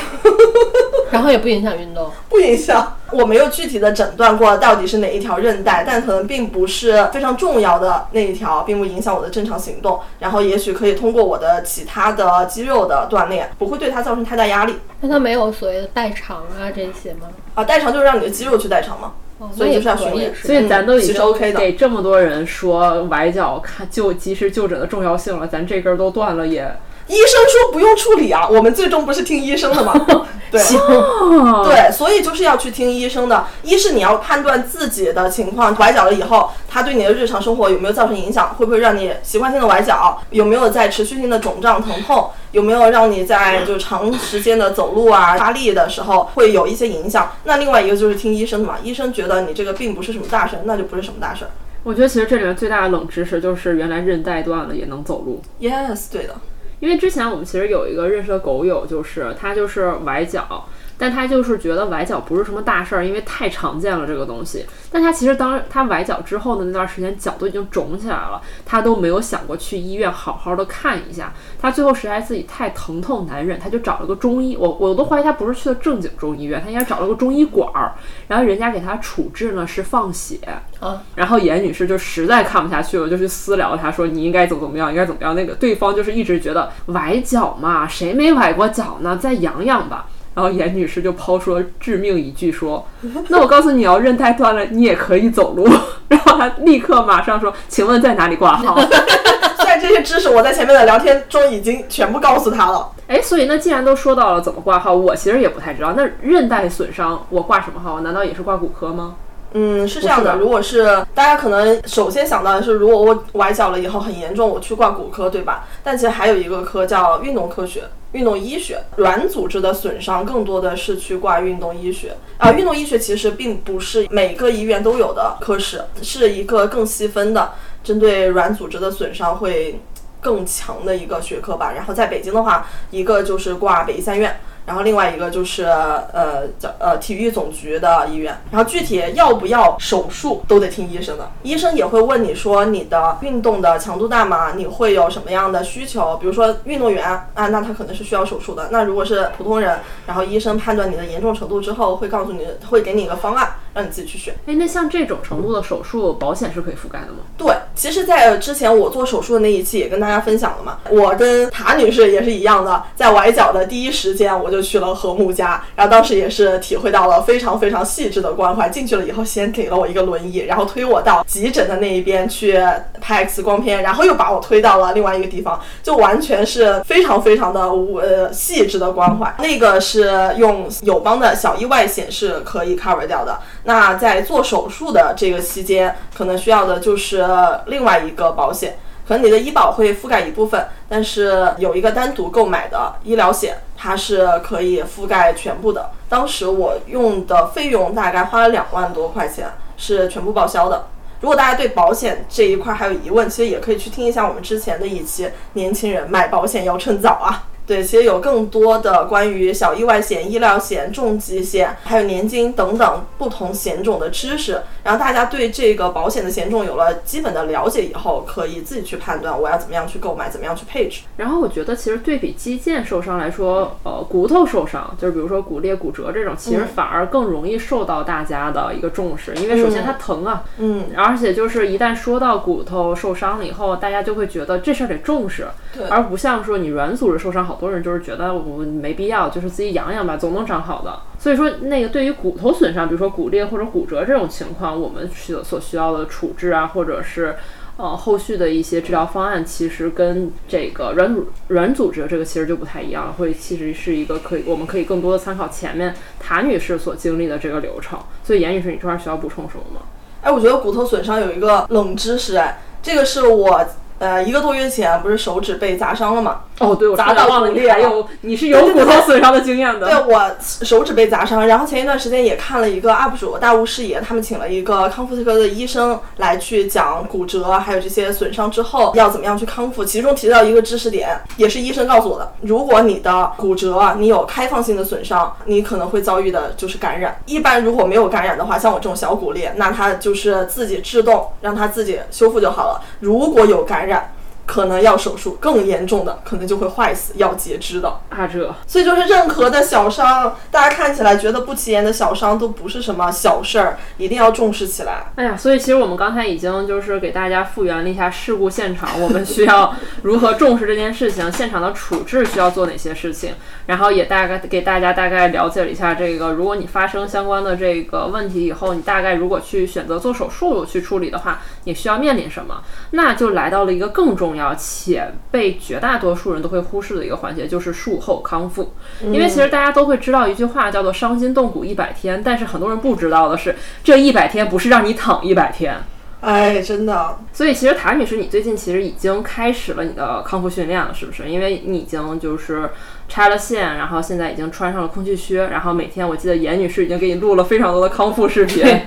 然后也不影响运动，不影响。我没有具体的诊断过到底是哪一条韧带，但可能并不是非常重要的那一条，并不影响我的正常行动。然后也许可以通过我的其他的肌肉的锻炼，不会对它造成太大压力。那它没有所谓的代偿啊这些吗？啊，代偿就是让你的肌肉去代偿嘛。哦所以就是要训练那也可以所以咱都已经 OK 给这么多人说崴脚看就及时就诊的重要性了，咱这根儿都断了也。医生说不用处理啊，我们最终不是听医生的吗？对。哦，对，所以就是要去听医生的。一是你要判断自己的情况，崴脚了以后，它对你的日常生活有没有造成影响？会不会让你习惯性的崴脚？有没有在持续性的肿胀、疼痛？有没有让你在就长时间的走路啊、发力的时候会有一些影响？那另外一个就是听医生的嘛，医生觉得你这个并不是什么大事儿，那就不是什么大事儿。我觉得其实这里面最大的冷知识就是原来韧带断了也能走路。Yes，对的。因为之前我们其实有一个认识的狗友，就是他就是崴脚，但他就是觉得崴脚不是什么大事儿，因为太常见了这个东西。但他其实当他崴脚之后的那段时间，脚都已经肿起来了，他都没有想过去医院好好的看一下。他最后实在自己太疼痛难忍，他就找了个中医。我我都怀疑他不是去的正经中医院，他应该找了个中医馆儿，然后人家给他处置呢是放血。啊，然后严女士就实在看不下去了，就去私聊他说你应该怎么怎么样，应该怎么样。那个对方就是一直觉得崴脚嘛，谁没崴过脚呢？再养养吧。然后严女士就抛出了致命一句说：“那我告诉你哦，韧带断了，你也可以走路。”然后她立刻马上说：“请问在哪里挂号 虽然这些知识我在前面的聊天中已经全部告诉她了。？”哎，所以那既然都说到了怎么挂号，我其实也不太知道。那韧带损伤我挂什么号？难道也是挂骨科吗？嗯，是这样的。如果是大家可能首先想到的是，如果我崴脚了以后很严重，我去挂骨科，对吧？但其实还有一个科叫运动科学。运动医学软组织的损伤更多的是去挂运动医学啊、运动医学其实并不是每个医院都有的科室，是一个更细分的，针对软组织的损伤会更强的一个学科吧。然后在北京的话，一个就是挂北医三院。然后另外一个就是呃叫呃体育总局的医院，然后具体要不要手术都得听医生的，医生也会问你说你的运动的强度大吗？你会有什么样的需求？比如说运动员啊，那他可能是需要手术的。那如果是普通人，然后医生判断你的严重程度之后，会告诉你会给你一个方案，让你自己去选。哎，那像这种程度的手术，保险是可以覆盖的吗？对，其实，在之前我做手术的那一期也跟大家分享了嘛，我跟塔女士也是一样的，在崴脚的第一时间我就去了和睦家，然后当时也是体会到了非常非常细致的关怀。进去了以后，先给了我一个轮椅，然后推我到急诊的那一边去拍 X 光片，然后又把我推到了另外一个地方，就完全是非常非常的无呃细致的关怀。那个是用友邦的小意外险是可以 cover 掉的。那在做手术的这个期间，可能需要的就是另外一个保险。可能你的医保会覆盖一部分，但是有一个单独购买的医疗险，它是可以覆盖全部的。当时我用的费用大概花了两万多块钱，是全部报销的。如果大家对保险这一块还有疑问，其实也可以去听一下我们之前的一期《年轻人买保险要趁早》啊。对，其实有更多的关于小意外险、医疗险、重疾险，还有年金等等不同险种的知识，然后大家对这个保险的险种有了基本的了解以后，可以自己去判断我要怎么样去购买，怎么样去配置。然后我觉得，其实对比肌腱受伤来说，呃，骨头受伤，就是比如说骨裂、骨折这种，其实反而更容易受到大家的一个重视，因为首先它疼啊，嗯，而且就是一旦说到骨头受伤了以后，大家就会觉得这事儿得重视，对。而不像说你软组织受伤，好多人就是觉得我没必要，就是自己养养吧，总能长好的。所以说，那个对于骨头损伤，比如说骨裂或者骨折这种情况，我们需所需要的处置啊，或者是呃后续的一些治疗方案，其实跟这个软组软组织这个其实就不太一样了，会其实是一个可以我们可以更多的参考前面塔女士所经历的这个流程。所以严女士，你这块需要补充什么吗？哎，我觉得骨头损伤有一个冷知识，哎，这个是我呃，一个多月前不是手指被砸伤了嘛？哦，对，我砸到忘了骨裂了你还有你是有骨头损伤的经验的。对我手指被砸伤，然后前一段时间也看了一个 UP 主大雾视野，他们请了一个康复科的医生来去讲骨折还有这些损伤之后要怎么样去康复。其中提到一个知识点，也是医生告诉我的：如果你的骨折你有开放性的损伤，你可能会遭遇的就是感染。一般如果没有感染的话，像我这种小骨裂，那它就是自己制动，让它自己修复就好了。如果有感染，染。可能要手术，更严重的可能就会坏死，要截肢的。啊，这所以就是任何的小伤，大家看起来觉得不起眼的小伤，都不是什么小事儿，一定要重视起来。哎呀，所以其实我们刚才已经就是给大家复原了一下事故现场，我们需要如何重视这件事情，现场的处置需要做哪些事情，然后也大概给大家大概了解了一下这个，如果你发生相关的这个问题以后，你大概如果去选择做手术去处理的话，你需要面临什么？那就来到了一个更重要且被绝大多数人都会忽视的一个环节，就是术后康复。因为其实大家都会知道一句话叫做“伤筋动骨一百天”，但是很多人不知道的是，这一百天不是让你躺一百天。哎，真的，所以其实谭女士，你最近其实已经开始了你的康复训练了，是不是？因为你已经就是拆了线，然后现在已经穿上了空气靴，然后每天我记得严女士已经给你录了非常多的康复视频，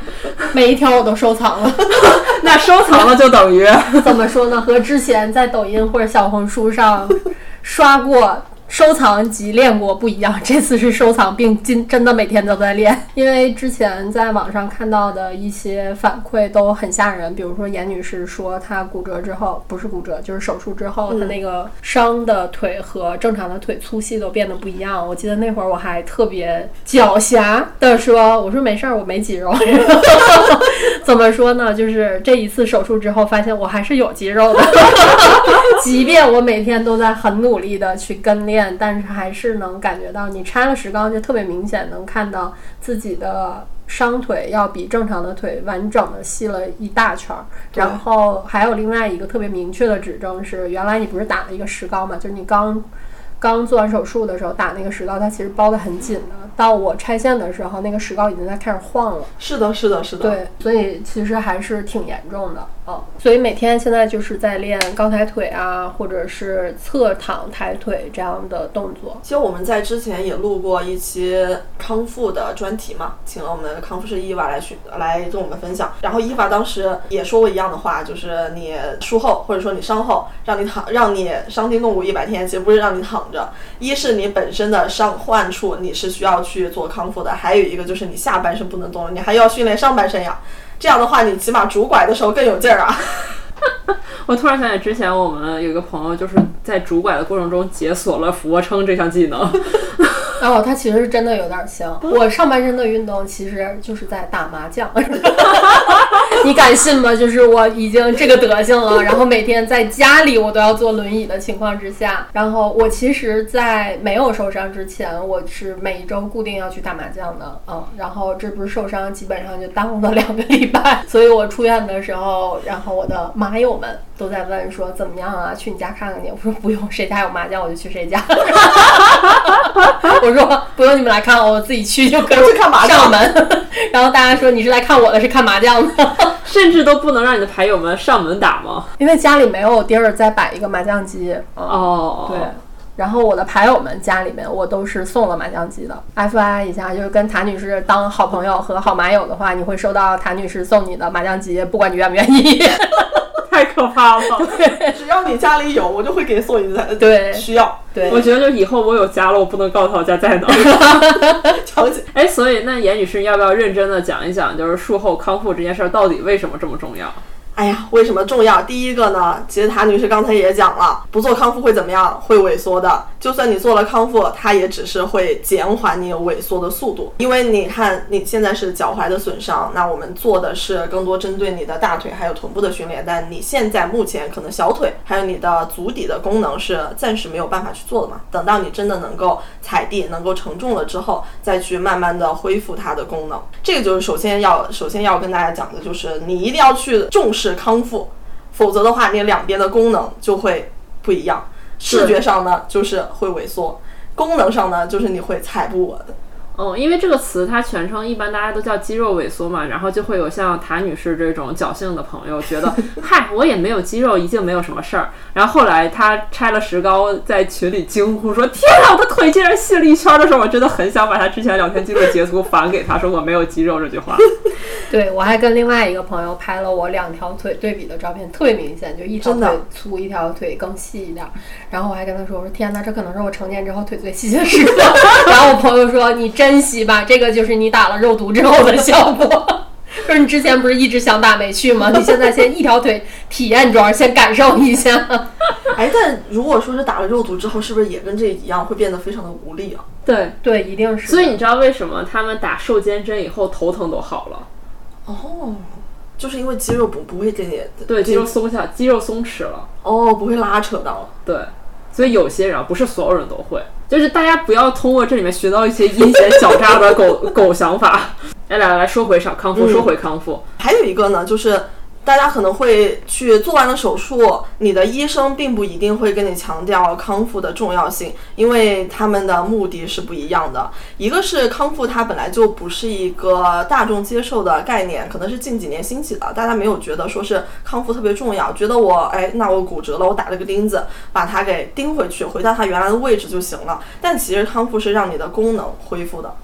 每一条我都收藏了。那收藏了就等于怎么说呢？和之前在抖音或者小红书上刷过。收藏及练过不一样，这次是收藏并今真的每天都在练，因为之前在网上看到的一些反馈都很吓人，比如说严女士说她骨折之后，不是骨折就是手术之后，她那个伤的腿和正常的腿粗细都变得不一样。我记得那会儿我还特别狡黠的说，我说没事儿，我没肌肉。怎么说呢？就是这一次手术之后，发现我还是有肌肉的，即便我每天都在很努力的去跟练。但是还是能感觉到，你拆了石膏就特别明显，能看到自己的伤腿要比正常的腿完整的细了一大圈儿。然后还有另外一个特别明确的指征是，原来你不是打了一个石膏嘛？就是你刚刚做完手术的时候打那个石膏，它其实包得很紧的。到我拆线的时候，那个石膏已经在开始晃了。是的，是的，是的。对，所以其实还是挺严重的。所以每天现在就是在练高抬腿啊，或者是侧躺抬腿这样的动作。其实我们在之前也录过一期康复的专题嘛，请了我们的康复师伊娃来去来跟我们分享。然后伊娃当时也说过一样的话，就是你术后或者说你伤后，让你躺，让你伤筋动骨一百天，其实不是让你躺着。一是你本身的伤患处你是需要去做康复的，还有一个就是你下半身不能动了，你还要训练上半身呀。这样的话，你起码拄拐的时候更有劲儿啊！我突然想起之前我们有一个朋友，就是在拄拐的过程中解锁了俯卧撑这项技能。哦，他其实是真的有点像我上半身的运动，其实就是在打麻将。你敢信吗？就是我已经这个德行了，然后每天在家里我都要坐轮椅的情况之下，然后我其实，在没有受伤之前，我是每一周固定要去打麻将的，嗯，然后这不是受伤，基本上就耽误了两个礼拜，所以我出院的时候，然后我的麻友们都在问说怎么样啊？去你家看看你。我说不用，谁家有麻将我就去谁家。我说不用你们来看我，我自己去就可以。去看麻将。上门，然后大家说你是来看我的，是看麻将的。甚至都不能让你的牌友们上门打吗？因为家里没有地儿再摆一个麻将机。哦，对。然后我的牌友们家里面，我都是送了麻将机的。F I 一下，就是跟谭女士当好朋友和好麻友的话，你会收到谭女士送你的麻将机，不管你愿不愿意。太可怕了！只要你家里有，我就会给你送一台。对，需要。对，我觉得就以后我有家了，我不能告诉他家在哪。哎，所以那严女士要不要认真的讲一讲，就是术后康复这件事儿到底为什么这么重要？哎呀，为什么重要？第一个呢，其实谭女士刚才也讲了，不做康复会怎么样？会萎缩的。就算你做了康复，它也只是会减缓你萎缩的速度。因为你看你现在是脚踝的损伤，那我们做的是更多针对你的大腿还有臀部的训练。但你现在目前可能小腿还有你的足底的功能是暂时没有办法去做的嘛？等到你真的能够踩地、能够承重了之后，再去慢慢的恢复它的功能。这个就是首先要首先要跟大家讲的，就是你一定要去重视康复，否则的话，你两边的功能就会不一样。视觉上呢，就是会萎缩；功能上呢，就是你会踩不稳。哦，因为这个词它全称一般大家都叫肌肉萎缩嘛，然后就会有像谭女士这种侥幸的朋友觉得，嗨，我也没有肌肉，一定没有什么事儿。然后后来她拆了石膏，在群里惊呼说：“天啊，我的腿竟然细了一圈！”的时候，我真的很想把她之前聊天记录截图返给她，说我没有肌肉这句话。对我还跟另外一个朋友拍了我两条腿对比的照片，特别明显，就一条腿粗，一条腿更细一点。然后我还跟他说：“我说天哪，这可能是我成年之后腿最细的时刻。”然后我朋友说：“你珍惜吧，这个就是你打了肉毒之后的效果。说 你之前不是一直想打没去吗？你现在先一条腿体验装，先感受一下。哎，但如果说是打了肉毒之后，是不是也跟这一样会变得非常的无力啊？对对，一定是。所以你知道为什么他们打瘦肩针以后头疼都好了？哦，就是因为肌肉不不会给你对肌肉松下，肌肉松弛了。哦，不会拉扯到了。对。所以有些人不是所有人都会，就是大家不要通过这里面学到一些阴险狡诈的狗 狗想法。来来来说回少康复，说回康复。还有一个呢，就是。大家可能会去做完了手术，你的医生并不一定会跟你强调康复的重要性，因为他们的目的是不一样的。一个是康复，它本来就不是一个大众接受的概念，可能是近几年兴起的，大家没有觉得说是康复特别重要，觉得我哎，那我骨折了，我打了个钉子，把它给钉回去，回到它原来的位置就行了。但其实康复是让你的功能恢复的。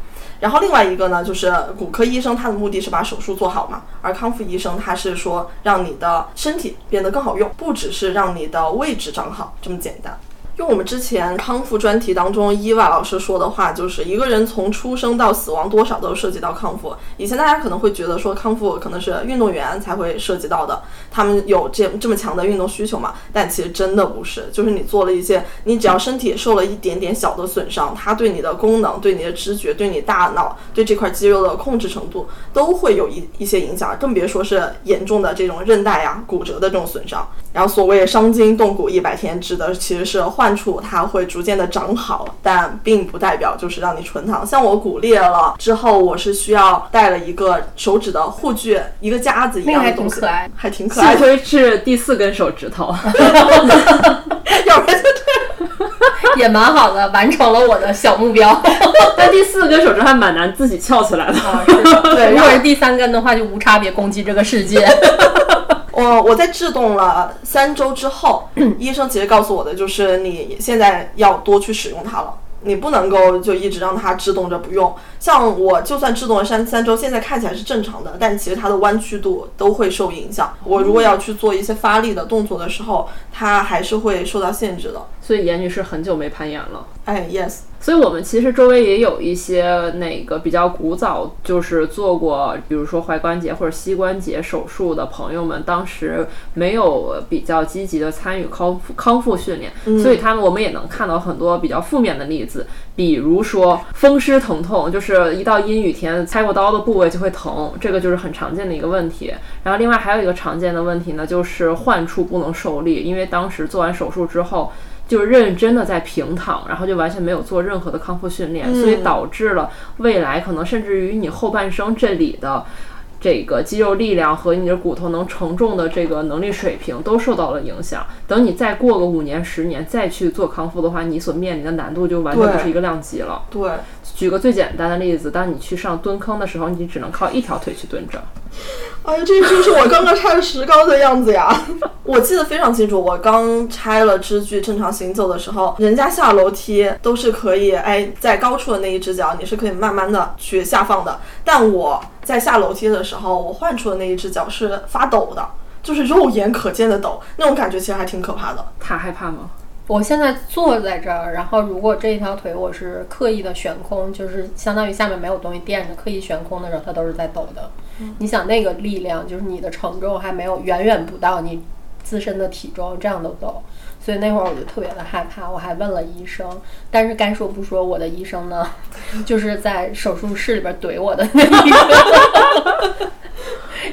然后另外一个呢，就是骨科医生他的目的是把手术做好嘛，而康复医生他是说让你的身体变得更好用，不只是让你的位置长好这么简单。用我们之前康复专题当中伊娃老师说的话，就是一个人从出生到死亡多少都涉及到康复。以前大家可能会觉得说康复可能是运动员才会涉及到的，他们有这这么强的运动需求嘛？但其实真的不是，就是你做了一些，你只要身体受了一点点小的损伤，它对你的功能、对你的知觉、对你大脑、对这块肌肉的控制程度都会有一一些影响，更别说是严重的这种韧带呀、骨折的这种损伤。然后所谓伤筋动骨一百天，指的其实是患处它会逐渐的长好，但并不代表就是让你纯躺。像我骨裂了之后，我是需要带了一个手指的护具，一个夹子一样的东西，还挺可爱，幸亏是第四根手指头，要不然就也蛮好的，完成了我的小目标。但第四根手指还蛮难自己翘起来的，对，如果是第三根的话，就无差别攻击这个世界。我我在制动了三周之后，医生其实告诉我的就是你现在要多去使用它了，你不能够就一直让它制动着不用。像我就算制动了三三周，现在看起来是正常的，但其实它的弯曲度都会受影响。我如果要去做一些发力的动作的时候，它还是会受到限制的。所以严女士很久没攀岩了。哎，yes。所以我们其实周围也有一些那个比较古早，就是做过，比如说踝关节或者膝关节手术的朋友们，当时没有比较积极的参与康复康复训练，所以他们我们也能看到很多比较负面的例子，比如说风湿疼痛，就是一到阴雨天拆过刀的部位就会疼，这个就是很常见的一个问题。然后另外还有一个常见的问题呢，就是患处不能受力，因为当时做完手术之后。就是认真的在平躺，然后就完全没有做任何的康复训练，所以导致了未来可能甚至于你后半生这里的这个肌肉力量和你的骨头能承重的这个能力水平都受到了影响。等你再过个五年十年再去做康复的话，你所面临的难度就完全不是一个量级了。对，举个最简单的例子，当你去上蹲坑的时候，你只能靠一条腿去蹲着。哎呀，这就是我刚刚拆石膏的样子呀！我记得非常清楚，我刚拆了支具正常行走的时候，人家下楼梯都是可以，哎，在高处的那一只脚你是可以慢慢的去下放的，但我在下楼梯的时候，我换出的那一只脚是发抖的，就是肉眼可见的抖，那种感觉其实还挺可怕的。他害怕吗？我现在坐在这儿，然后如果这一条腿我是刻意的悬空，就是相当于下面没有东西垫着，刻意悬空的时候，它都是在抖的。你想那个力量，就是你的承重还没有远远不到你自身的体重，这样都抖。所以那会儿我就特别的害怕，我还问了医生，但是该说不说，我的医生呢，就是在手术室里边怼我的那一个。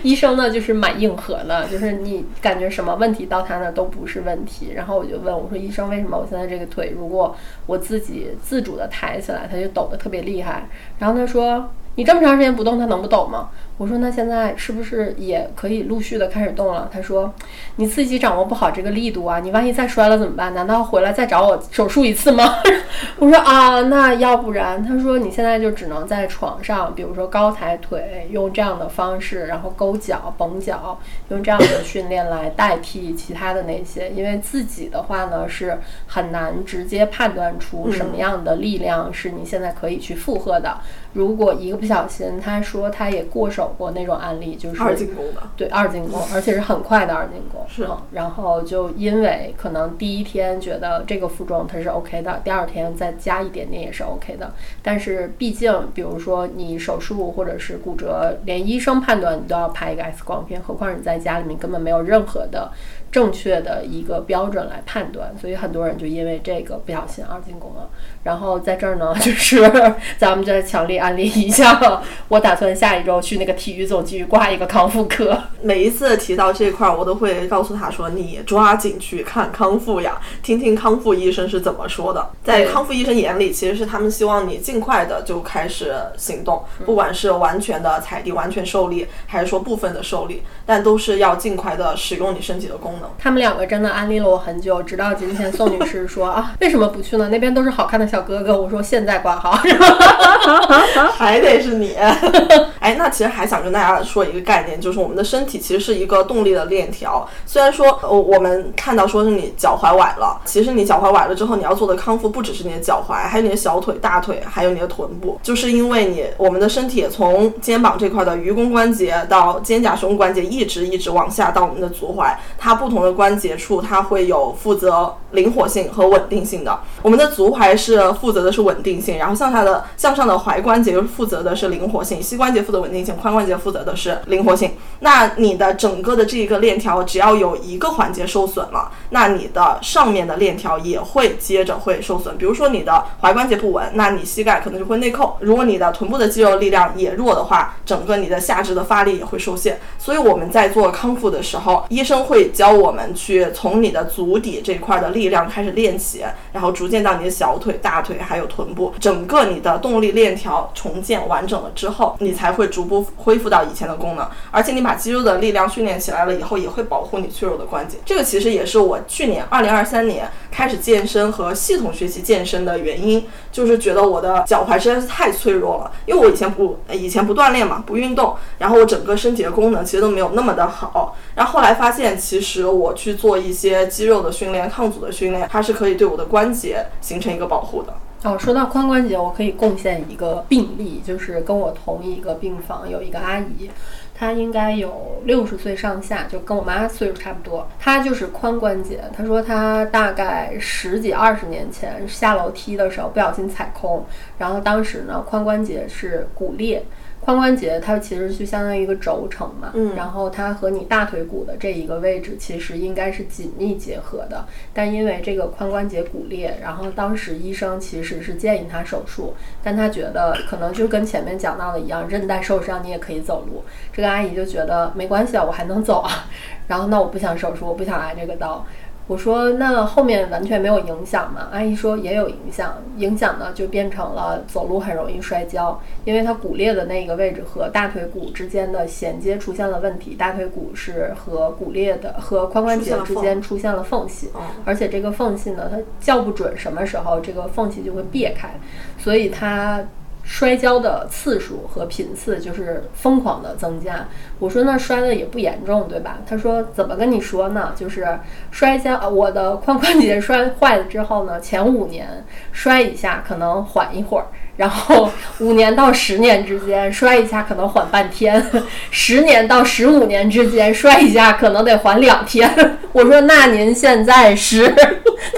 医生呢，就是蛮硬核的，就是你感觉什么问题到他那都不是问题。然后我就问我说：“医生，为什么我现在这个腿，如果我自己自主的抬起来，它就抖得特别厉害？”然后他说：“你这么长时间不动，它能不抖吗？我说那现在是不是也可以陆续的开始动了？他说，你自己掌握不好这个力度啊，你万一再摔了怎么办？难道回来再找我手术一次吗？我说啊，那要不然？他说你现在就只能在床上，比如说高抬腿，用这样的方式，然后勾脚、绷脚，用这样的训练来代替其他的那些，因为自己的话呢是很难直接判断出什么样的力量是你现在可以去负荷的。如果一个不小心，他说他也过手过那种案例，就是二进宫的，对二进宫，而且是很快的二进宫。是，然后就因为可能第一天觉得这个负重它是 OK 的，第二天再加一点点也是 OK 的。但是毕竟，比如说你手术或者是骨折，连医生判断你都要拍一个 X 光片，何况你在家里面根本没有任何的。正确的一个标准来判断，所以很多人就因为这个不小心二进宫了。然后在这儿呢，就是 咱们再强烈安利一下，我打算下一周去那个体育总局挂一个康复科。每一次提到这块儿，我都会告诉他说：“你抓紧去看康复呀，听听康复医生是怎么说的。”在康复医生眼里，其实是他们希望你尽快的就开始行动，不管是完全的踩地、完全受力，还是说部分的受力，但都是要尽快的使用你身体的功能。他们两个真的安利了我很久，直到今天，宋女士说啊，为什么不去呢？那边都是好看的小哥哥。我说现在挂号，还得是你。哎，那其实还想跟大家说一个概念，就是我们的身体其实是一个动力的链条。虽然说，呃，我们看到说是你脚踝崴了，其实你脚踝崴了之后，你要做的康复不只是你的脚踝，还有你的小腿、大腿，还有你的臀部，就是因为你我们的身体从肩膀这块的盂肱关节到肩胛胸关节，一直一直往下到我们的足踝，它不。不同的关节处，它会有负责灵活性和稳定性的。我们的足踝是负责的是稳定性，然后向下的向上的踝关节又负责的是灵活性，膝关节负责稳定性，髋关节负责的是灵活性。那你的整个的这一个链条，只要有一个环节受损了，那你的上面的链条也会接着会受损。比如说你的踝关节不稳，那你膝盖可能就会内扣。如果你的臀部的肌肉力量也弱的话，整个你的下肢的发力也会受限。所以我们在做康复的时候，医生会教我。们去从你的足底这块的力量开始练起，然后逐渐到你的小腿、大腿还有臀部，整个你的动力链条重建完整了之后，你才会逐步恢复到以前的功能。而且你把肌肉的力量训练起来了以后，也会保护你脆弱的关节。这个其实也是我去年二零二三年开始健身和系统学习健身的原因，就是觉得我的脚踝实在是太脆弱了，因为我以前不以前不锻炼嘛，不运动，然后我整个身体的功能其实都没有那么的好。然后后来发现，其实我去做一些肌肉的训练、抗阻的训练，它是可以对我的关节形成一个保护的。哦，说到髋关节，我可以贡献一个病例，就是跟我同一个病房有一个阿姨，她应该有六十岁上下，就跟我妈岁数差不多。她就是髋关节，她说她大概十几二十年前下楼梯的时候不小心踩空，然后当时呢髋关节是骨裂。髋关节它其实就相当于一个轴承嘛，嗯，然后它和你大腿骨的这一个位置其实应该是紧密结合的，但因为这个髋关节骨裂，然后当时医生其实是建议他手术，但他觉得可能就跟前面讲到的一样，韧带受伤你也可以走路，这个阿姨就觉得没关系啊，我还能走啊，然后那我不想手术，我不想挨这个刀。我说那后面完全没有影响吗？阿姨说也有影响，影响呢就变成了走路很容易摔跤，因为它骨裂的那个位置和大腿骨之间的衔接出现了问题，大腿骨是和骨裂的和髋关节之间出现了缝隙，而且这个缝隙呢，它叫不准什么时候这个缝隙就会裂开，所以它。摔跤的次数和频次就是疯狂的增加。我说那摔的也不严重，对吧？他说怎么跟你说呢？就是摔跤，我的髋关节摔坏了之后呢，前五年摔一下可能缓一会儿，然后 五年到十年之间摔一下可能缓半天，十年到十五年之间摔一下可能得缓两天。我说那您现在是？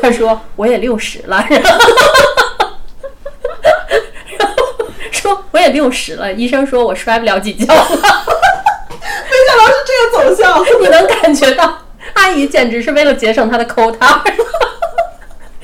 他说我也六十了。说我也六十了，医生说我摔不了几跤了。没想到是这个走向，你能感觉到阿姨简直是为了节省她的 quota。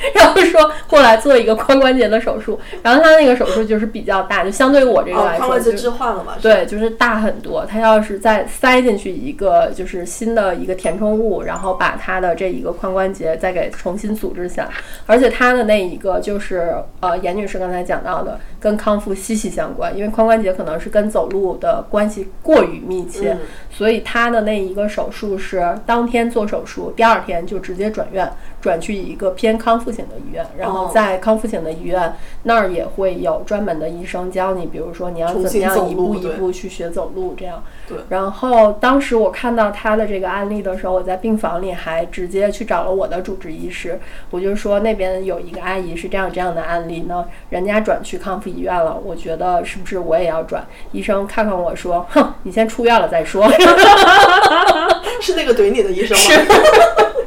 然后说过来做一个髋关节的手术，然后他那个手术就是比较大，就相对于我这个来说，髋关节置换了嘛？对，就是大很多。他要是再塞进去一个就是新的一个填充物，然后把他的这一个髋关节再给重新组织起来，而且他的那一个就是呃，严女士刚才讲到的，跟康复息息相关，因为髋关节可能是跟走路的关系过于密切，所以他的那一个手术是当天做手术，第二天就直接转院，转去一个偏康复型的医院，然后在康复型的医院那儿也会有专门的医生教你，比如说你要怎么样一步一步去学走路这样。对。然后当时我看到他的这个案例的时候，我在病房里还直接去找了我的主治医师，我就说那边有一个阿姨是这样这样的案例呢，人家转去康复医院了，我觉得是不是我也要转？医生看看我说，哼，你先出院了再说。是那个怼你的医生吗？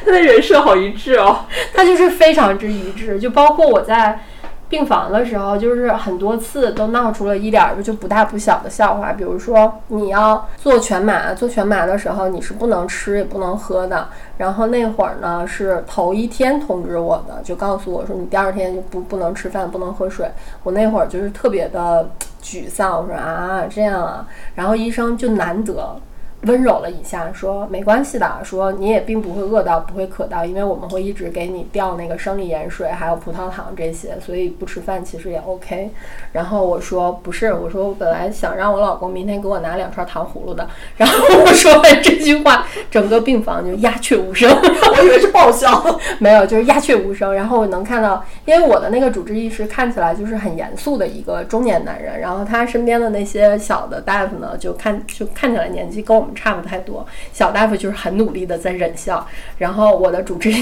他的人设好一致哦，他就是非常之一致，就包括我在病房的时候，就是很多次都闹出了一点就不大不小的笑话。比如说你要做全麻，做全麻的时候你是不能吃也不能喝的。然后那会儿呢是头一天通知我的，就告诉我说你第二天就不不能吃饭，不能喝水。我那会儿就是特别的沮丧，我说啊这样啊，然后医生就难得。温柔了一下，说没关系的，说你也并不会饿到，不会渴到，因为我们会一直给你调那个生理盐水，还有葡萄糖这些，所以不吃饭其实也 OK。然后我说不是，我说我本来想让我老公明天给我拿两串糖葫芦的。然后我说完 这句话，整个病房就鸦雀无声，我以为是爆笑，没有，就是鸦雀无声。然后我能看到，因为我的那个主治医师看起来就是很严肃的一个中年男人，然后他身边的那些小的大夫呢，就看就看起来年纪跟我。差不太多，小大夫就是很努力的在忍笑，然后我的主治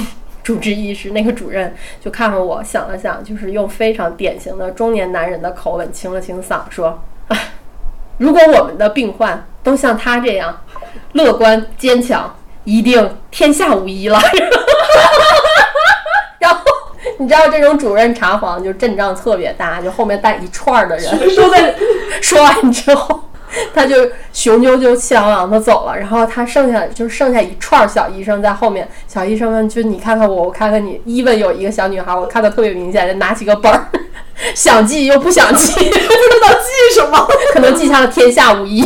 主治医师那个主任就看看我，想了想，就是用非常典型的中年男人的口吻清了清嗓，说：“如果我们的病患都像他这样乐观坚强，一定天下无一了。” 然后你知道这种主任查房就阵仗特别大，就后面带一串的人，都在说完之后。他就雄赳赳气昂昂的走了，然后他剩下就剩下一串小医生在后面。小医生们就你看看我，我看看你。伊问有一个小女孩，我看的特别明显，就拿起个本儿，想记又不想记，不知道记什么，可能记下了“天下无一”，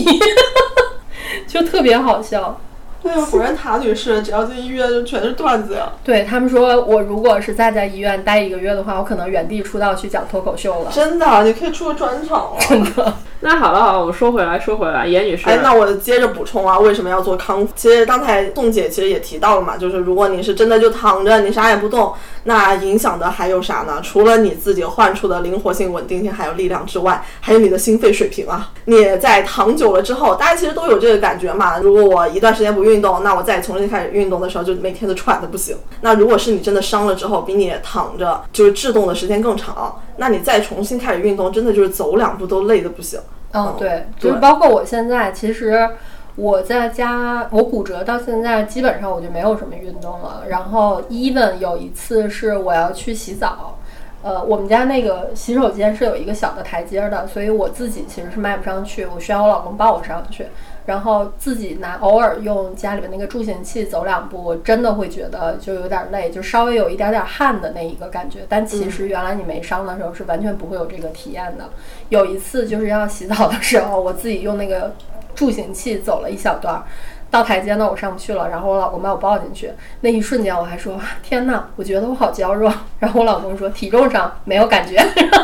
就特别好笑。对啊，果然塔女士只要进医院就全是段子呀。对他们说，我如果是再在医院待一个月的话，我可能原地出道去讲脱口秀了。真的，你可以出个专场了。真的。那好了好了，我们说回来说回来，严女士。哎，那我接着补充啊，为什么要做康复？其实刚才宋姐其实也提到了嘛，就是如果你是真的就躺着，你啥也不动，那影响的还有啥呢？除了你自己患处的灵活性、稳定性还有力量之外，还有你的心肺水平啊。你在躺久了之后，大家其实都有这个感觉嘛。如果我一段时间不运动，那我再重新开始运动的时候，就每天都喘的不行。那如果是你真的伤了之后，比你躺着就是制动的时间更长，那你再重新开始运动，真的就是走两步都累的不行。嗯，对，就是包括我现在，其实我在家，我骨折到现在，基本上我就没有什么运动了。然后，even 有一次是我要去洗澡，呃，我们家那个洗手间是有一个小的台阶的，所以我自己其实是迈不上去，我需要我老公抱我上去。然后自己拿偶尔用家里面那个助行器走两步，我真的会觉得就有点累，就稍微有一点点汗的那一个感觉。但其实原来你没伤的时候是完全不会有这个体验的。有一次就是要洗澡的时候，我自己用那个助行器走了一小段，到台阶那我上不去了，然后我老公把我抱进去，那一瞬间我还说天呐，我觉得我好娇弱。然后我老公说体重上没有感觉。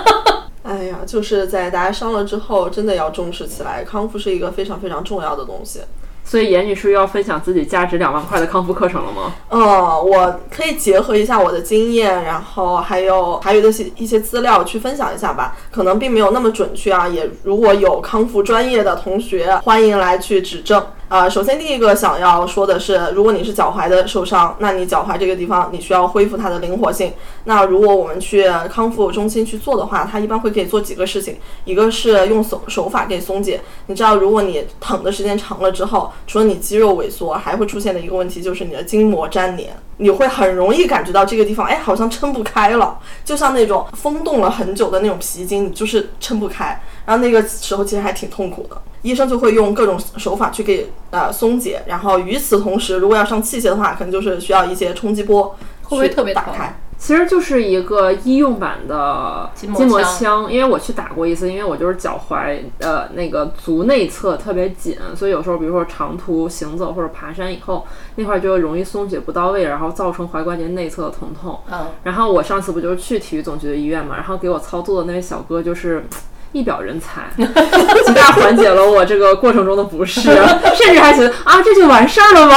哎呀，就是在大家伤了之后，真的要重视起来。康复是一个非常非常重要的东西。所以严女士又要分享自己价值两万块的康复课程了吗？嗯，我可以结合一下我的经验，然后还有还有一些一些资料去分享一下吧。可能并没有那么准确啊，也如果有康复专业的同学，欢迎来去指正。呃，首先第一个想要说的是，如果你是脚踝的受伤，那你脚踝这个地方你需要恢复它的灵活性。那如果我们去康复中心去做的话，它一般会可以做几个事情，一个是用手手法给松解。你知道，如果你疼的时间长了之后，除了你肌肉萎缩，还会出现的一个问题就是你的筋膜粘连，你会很容易感觉到这个地方，哎，好像撑不开了，就像那种风冻了很久的那种皮筋，你就是撑不开。然后那个时候其实还挺痛苦的，医生就会用各种手法去给呃松解。然后与此同时，如果要上器械的话，可能就是需要一些冲击波，会不会特别打开？其实就是一个医用版的筋膜枪枪，因为我去打过一次，因为我就是脚踝呃那个足内侧特别紧，所以有时候比如说长途行走或者爬山以后，那块就容易松解不到位，然后造成踝关节内侧的疼痛。嗯，然后我上次不就是去体育总局的医院嘛，然后给我操作的那位小哥就是。一表人才，极大缓解了我这个过程中的不适，甚至还觉得啊，这就完事儿了吗？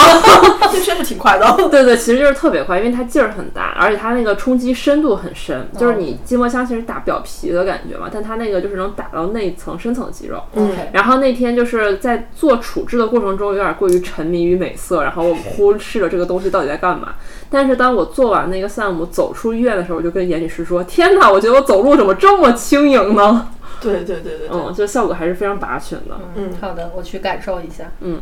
这确实挺快的。对对，其实就是特别快，因为它劲儿很大，而且它那个冲击深度很深，就是你筋膜枪其实打表皮的感觉嘛，但它那个就是能打到内层深层肌肉。嗯，然后那天就是在做处置的过程中，有点过于沉迷于美色，然后我忽视了这个东西到底在干嘛。但是当我做完那个项目走出医院的时候，我就跟严女士说：“天哪，我觉得我走路怎么这么轻盈呢 对对对对？”对，嗯，就效果还是非常拔群的。嗯好的，我去感受一下。嗯，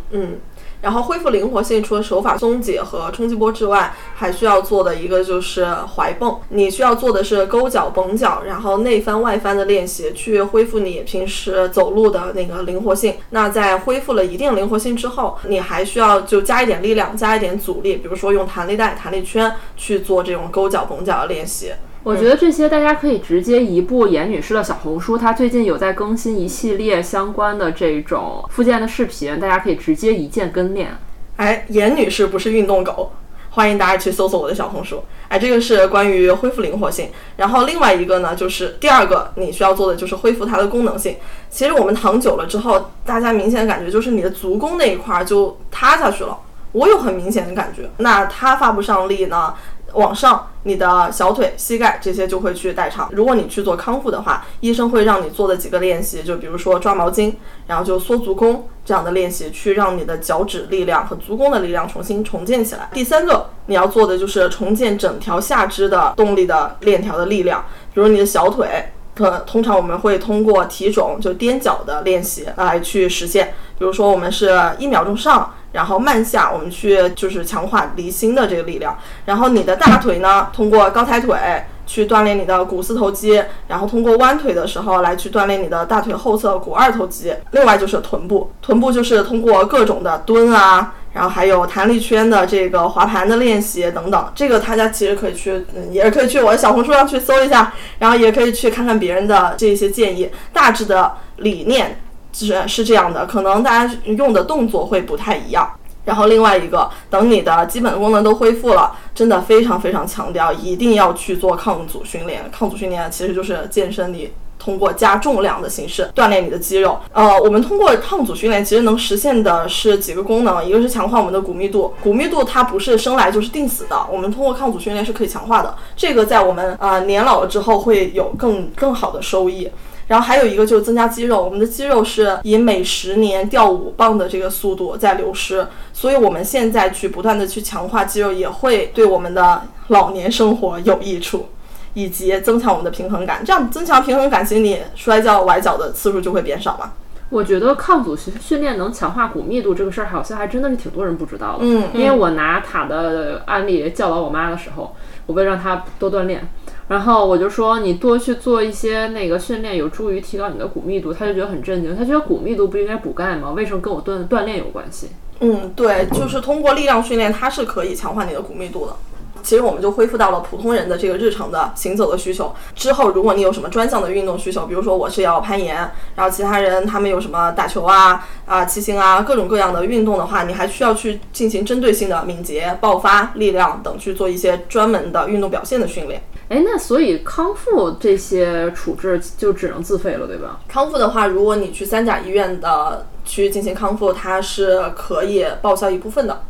然后恢复灵活性，除了手法松解和冲击波之外，还需要做的一个就是踝泵。你需要做的是勾脚、绷脚，然后内翻、外翻的练习，去恢复你平时走路的那个灵活性。那在恢复了一定灵活性之后，你还需要就加一点力量，加一点阻力，比如说用弹力带、弹力圈去做这种勾脚、绷脚的练习。我觉得这些大家可以直接移步严女士的小红书，她最近有在更新一系列相关的这种复健的视频，大家可以直接一键跟练。哎，严女士不是运动狗，欢迎大家去搜索我的小红书。哎，这个是关于恢复灵活性。然后另外一个呢，就是第二个你需要做的就是恢复它的功能性。其实我们躺久了之后，大家明显感觉就是你的足弓那一块儿就塌下去了，我有很明显的感觉。那它发不上力呢？往上，你的小腿、膝盖这些就会去代偿。如果你去做康复的话，医生会让你做的几个练习，就比如说抓毛巾，然后就缩足弓这样的练习，去让你的脚趾力量和足弓的力量重新重建起来。第三个你要做的就是重建整条下肢的动力的链条的力量，比如你的小腿。可通常我们会通过提踵就踮脚的练习来去实现，比如说我们是一秒钟上，然后慢下，我们去就是强化离心的这个力量。然后你的大腿呢，通过高抬腿去锻炼你的股四头肌，然后通过弯腿的时候来去锻炼你的大腿后侧股二头肌。另外就是臀部，臀部就是通过各种的蹲啊。然后还有弹力圈的这个滑盘的练习等等，这个大家其实可以去，嗯，也可以去我的小红书上去搜一下，然后也可以去看看别人的这些建议。大致的理念是是这样的，可能大家用的动作会不太一样。然后另外一个，等你的基本功能都恢复了，真的非常非常强调，一定要去做抗阻训练。抗阻训练其实就是健身里。通过加重量的形式锻炼你的肌肉。呃，我们通过抗阻训练其实能实现的是几个功能，一个是强化我们的骨密度，骨密度它不是生来就是定死的，我们通过抗阻训练是可以强化的。这个在我们呃年老了之后会有更更好的收益。然后还有一个就是增加肌肉，我们的肌肉是以每十年掉五磅的这个速度在流失，所以我们现在去不断的去强化肌肉，也会对我们的老年生活有益处。以及增强我们的平衡感，这样增强平衡感，其实你摔跤崴脚的次数就会变少嘛。我觉得抗阻训训练能强化骨密度这个事儿，好像还真的是挺多人不知道的。嗯，因为我拿塔的案例教导我妈的时候，我为了让她多锻炼，然后我就说你多去做一些那个训练，有助于提高你的骨密度。他就觉得很震惊，他觉得骨密度不应该补钙吗？为什么跟我锻锻炼有关系？嗯，对，就是通过力量训练，它是可以强化你的骨密度的。其实我们就恢复到了普通人的这个日常的行走的需求。之后，如果你有什么专项的运动需求，比如说我是要攀岩，然后其他人他们有什么打球啊、啊骑行啊各种各样的运动的话，你还需要去进行针对性的敏捷、爆发、力量等去做一些专门的运动表现的训练。哎，那所以康复这些处置就只能自费了，对吧？康复的话，如果你去三甲医院的去进行康复，它是可以报销一部分的。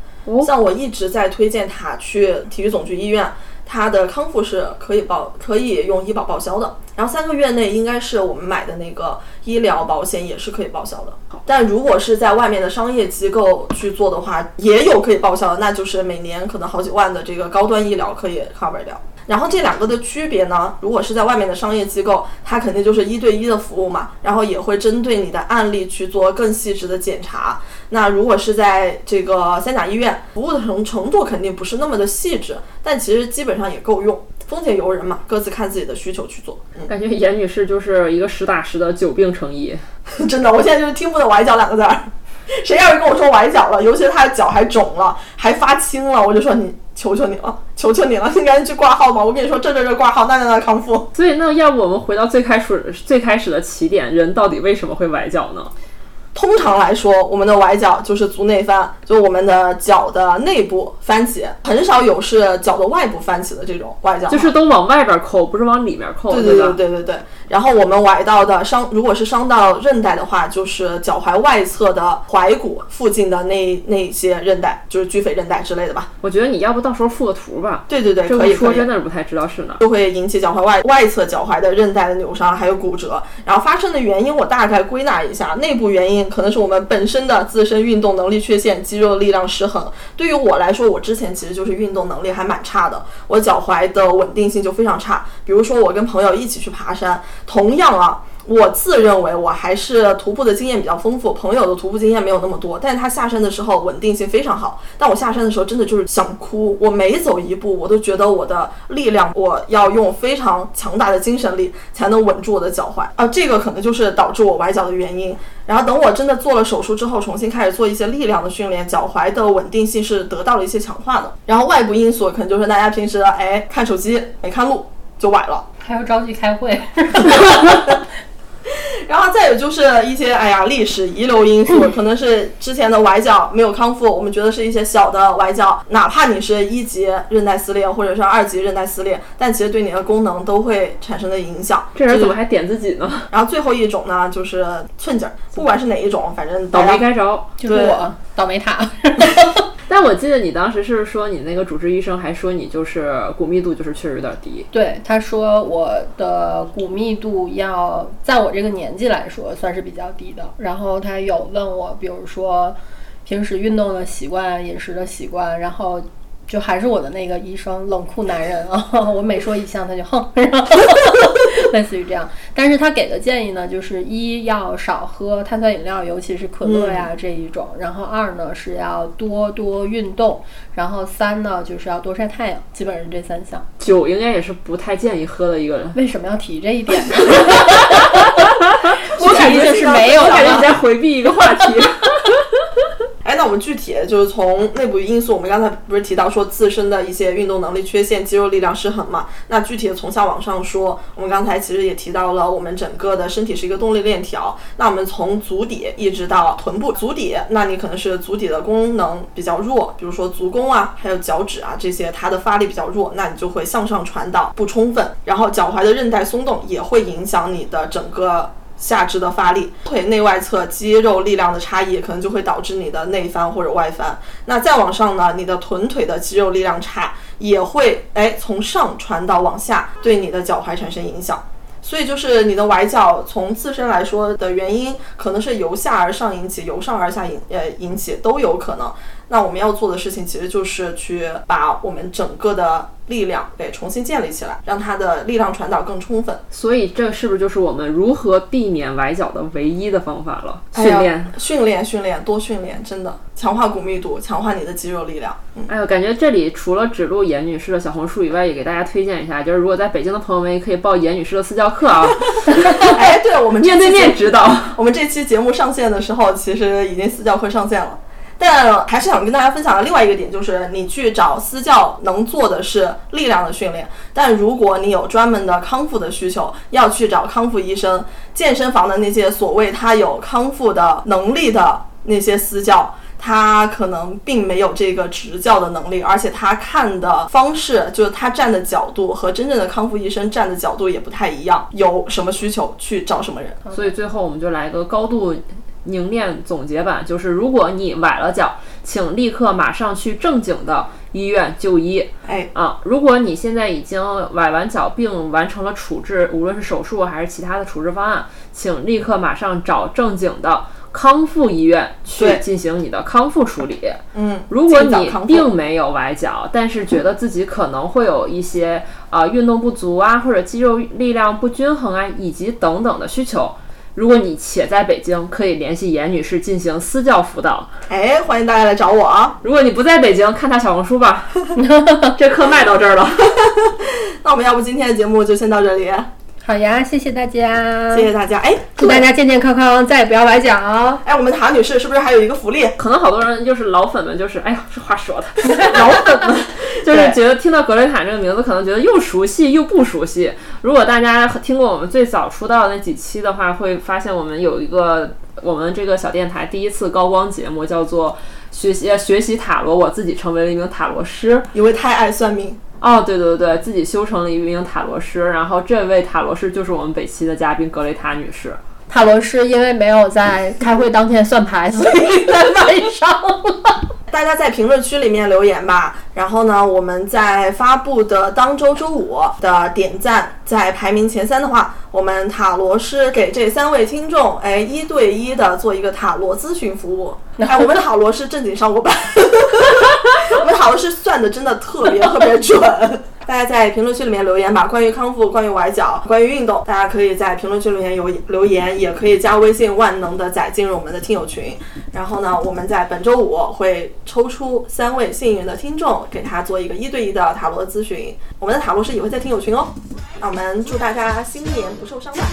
像我一直在推荐他去体育总局医院，他的康复是可以报，可以用医保报销的。然后三个月内应该是我们买的那个医疗保险也是可以报销的。但如果是在外面的商业机构去做的话，也有可以报销的，那就是每年可能好几万的这个高端医疗可以 cover 掉。然后这两个的区别呢？如果是在外面的商业机构，它肯定就是一对一的服务嘛，然后也会针对你的案例去做更细致的检查。那如果是在这个三甲医院，服务的程程度肯定不是那么的细致，但其实基本上也够用。风险由人嘛，各自看自己的需求去做。嗯感觉严女士就是一个实打实的久病成医。真的，我现在就是听不懂崴脚两个字儿。谁要是跟我说崴脚了，尤其是他的脚还肿了，还发青了，我就说你求求你了，求求你了，你赶紧去挂号吧。我跟你说，这这这挂号，那那那康复。所以，那要不我们回到最开始最开始的起点，人到底为什么会崴脚呢？通常来说，我们的崴脚就是足内翻，就我们的脚的内部翻起，很少有是脚的外部翻起的这种崴脚，就是都往外边扣，不是往里面扣，对对对对对对。然后我们崴到的伤，如果是伤到韧带的话，就是脚踝外侧的踝骨附近的那那些韧带，就是距腓韧带之类的吧。我觉得你要不到时候附个图吧。对对对，可以说真的是不太知道是哪，就会引起脚踝外外侧脚踝的韧带的扭伤，还有骨折。然后发生的原因我大概归纳一下，内部原因可能是我们本身的自身运动能力缺陷，肌肉力量失衡。对于我来说，我之前其实就是运动能力还蛮差的，我脚踝的稳定性就非常差。比如说我跟朋友一起去爬山。同样啊，我自认为我还是徒步的经验比较丰富，朋友的徒步经验没有那么多，但是他下山的时候稳定性非常好。但我下山的时候真的就是想哭，我每走一步，我都觉得我的力量，我要用非常强大的精神力才能稳住我的脚踝啊，这个可能就是导致我崴脚的原因。然后等我真的做了手术之后，重新开始做一些力量的训练，脚踝的稳定性是得到了一些强化的。然后外部因素可能就是大家平时哎看手机没看路就崴了。还要着急开会，然后再有就是一些哎呀历史遗留因素，可能是之前的崴脚没有康复，我们觉得是一些小的崴脚，哪怕你是一级韧带撕裂或者是二级韧带撕裂，但其实对你的功能都会产生的影响。这人怎么还点自己呢？然后最后一种呢，就是寸劲儿，不管是哪一种，反正倒霉该着，就是我倒霉塔。但我记得你当时是说，你那个主治医生还说你就是骨密度就是确实有点低。对，他说我的骨密度要在我这个年纪来说算是比较低的。然后他有问我，比如说平时运动的习惯、饮食的习惯，然后。就还是我的那个医生，冷酷男人啊！我每说一项他就哼，类似于这样。但是他给的建议呢，就是一要少喝碳酸饮料，尤其是可乐呀这一种。然后二呢是要多多运动。然后三呢就是要多晒太阳。基本上这三项。酒应该也是不太建议喝的一个人。为什么要提这一点呢？我感觉就是没有，我感觉你在回避一个话题。哎，那我们具体就是从内部因素，我们刚才不是提到说自身的一些运动能力缺陷、肌肉力量失衡嘛？那具体的从下往上说，我们刚才其实也提到了，我们整个的身体是一个动力链条。那我们从足底一直到臀部，足底，那你可能是足底的功能比较弱，比如说足弓啊，还有脚趾啊这些，它的发力比较弱，那你就会向上传导不充分，然后脚踝的韧带松动也会影响你的整个。下肢的发力，腿内外侧肌肉力量的差异，可能就会导致你的内翻或者外翻。那再往上呢，你的臀腿的肌肉力量差，也会哎从上传到往下，对你的脚踝产生影响。所以就是你的崴脚，从自身来说的原因，可能是由下而上引起，由上而下引呃引起都有可能。那我们要做的事情，其实就是去把我们整个的。力量给重新建立起来，让它的力量传导更充分。所以这是不是就是我们如何避免崴脚的唯一的方法了？训练，训练，训练，多训练，真的强化骨密度，强化你的肌肉力量。嗯，哎呦，感觉这里除了指路严女士的小红书以外，也给大家推荐一下，就是如果在北京的朋友们也可以报严女士的私教课啊。哎，对，我们面对面指导。我们这期节目上线的时候，其实已经私教课上线了。但还是想跟大家分享的另外一个点，就是你去找私教能做的是力量的训练，但如果你有专门的康复的需求，要去找康复医生。健身房的那些所谓他有康复的能力的那些私教，他可能并没有这个执教的能力，而且他看的方式，就是他站的角度和真正的康复医生站的角度也不太一样。有什么需求去找什么人。所以最后我们就来个高度。凝练总结版就是：如果你崴了脚，请立刻马上去正经的医院就医。哎啊，如果你现在已经崴完脚并完成了处置，无论是手术还是其他的处置方案，请立刻马上找正经的康复医院去进行你的康复处理。嗯，如果你并没有崴脚，但是觉得自己可能会有一些啊运动不足啊，或者肌肉力量不均衡啊，以及等等的需求。如果你且在北京，可以联系严女士进行私教辅导。哎，欢迎大家来找我啊！如果你不在北京，看他小红书吧。这课卖到这儿了。那我们要不今天的节目就先到这里。好呀，谢谢大家，谢谢大家。哎，祝大家健健康康，再也不要崴脚。哎，我们唐女士是不是还有一个福利？可能好多人就是老粉们，就是哎呀，这话说的，老粉们就是觉得听到格雷塔这个名字，可能觉得又熟悉又不熟悉。如果大家听过我们最早出道的那几期的话，会发现我们有一个我们这个小电台第一次高光节目，叫做学习学习塔罗，我自己成为了一名塔罗师，因为太爱算命。哦，对对对，自己修成了一名塔罗师，然后这位塔罗师就是我们本期的嘉宾格雷塔女士。塔罗师因为没有在开会当天算牌，所以在晚上。大家在评论区里面留言吧，然后呢，我们在发布的当周周五的点赞在排名前三的话，我们塔罗师给这三位听众哎一对一的做一个塔罗咨询服务。哎，我们塔罗师正经上过班，我们塔罗师算的真的特别特别准。大家在评论区里面留言吧，关于康复、关于崴脚、关于运动，大家可以在评论区里面有留言，也可以加微信万能的仔进入我们的听友群。然后呢，我们在本周五会抽出三位幸运的听众，给他做一个一对一的塔罗咨询。我们的塔罗师也会在听友群哦。那我们祝大家新年不受伤吧。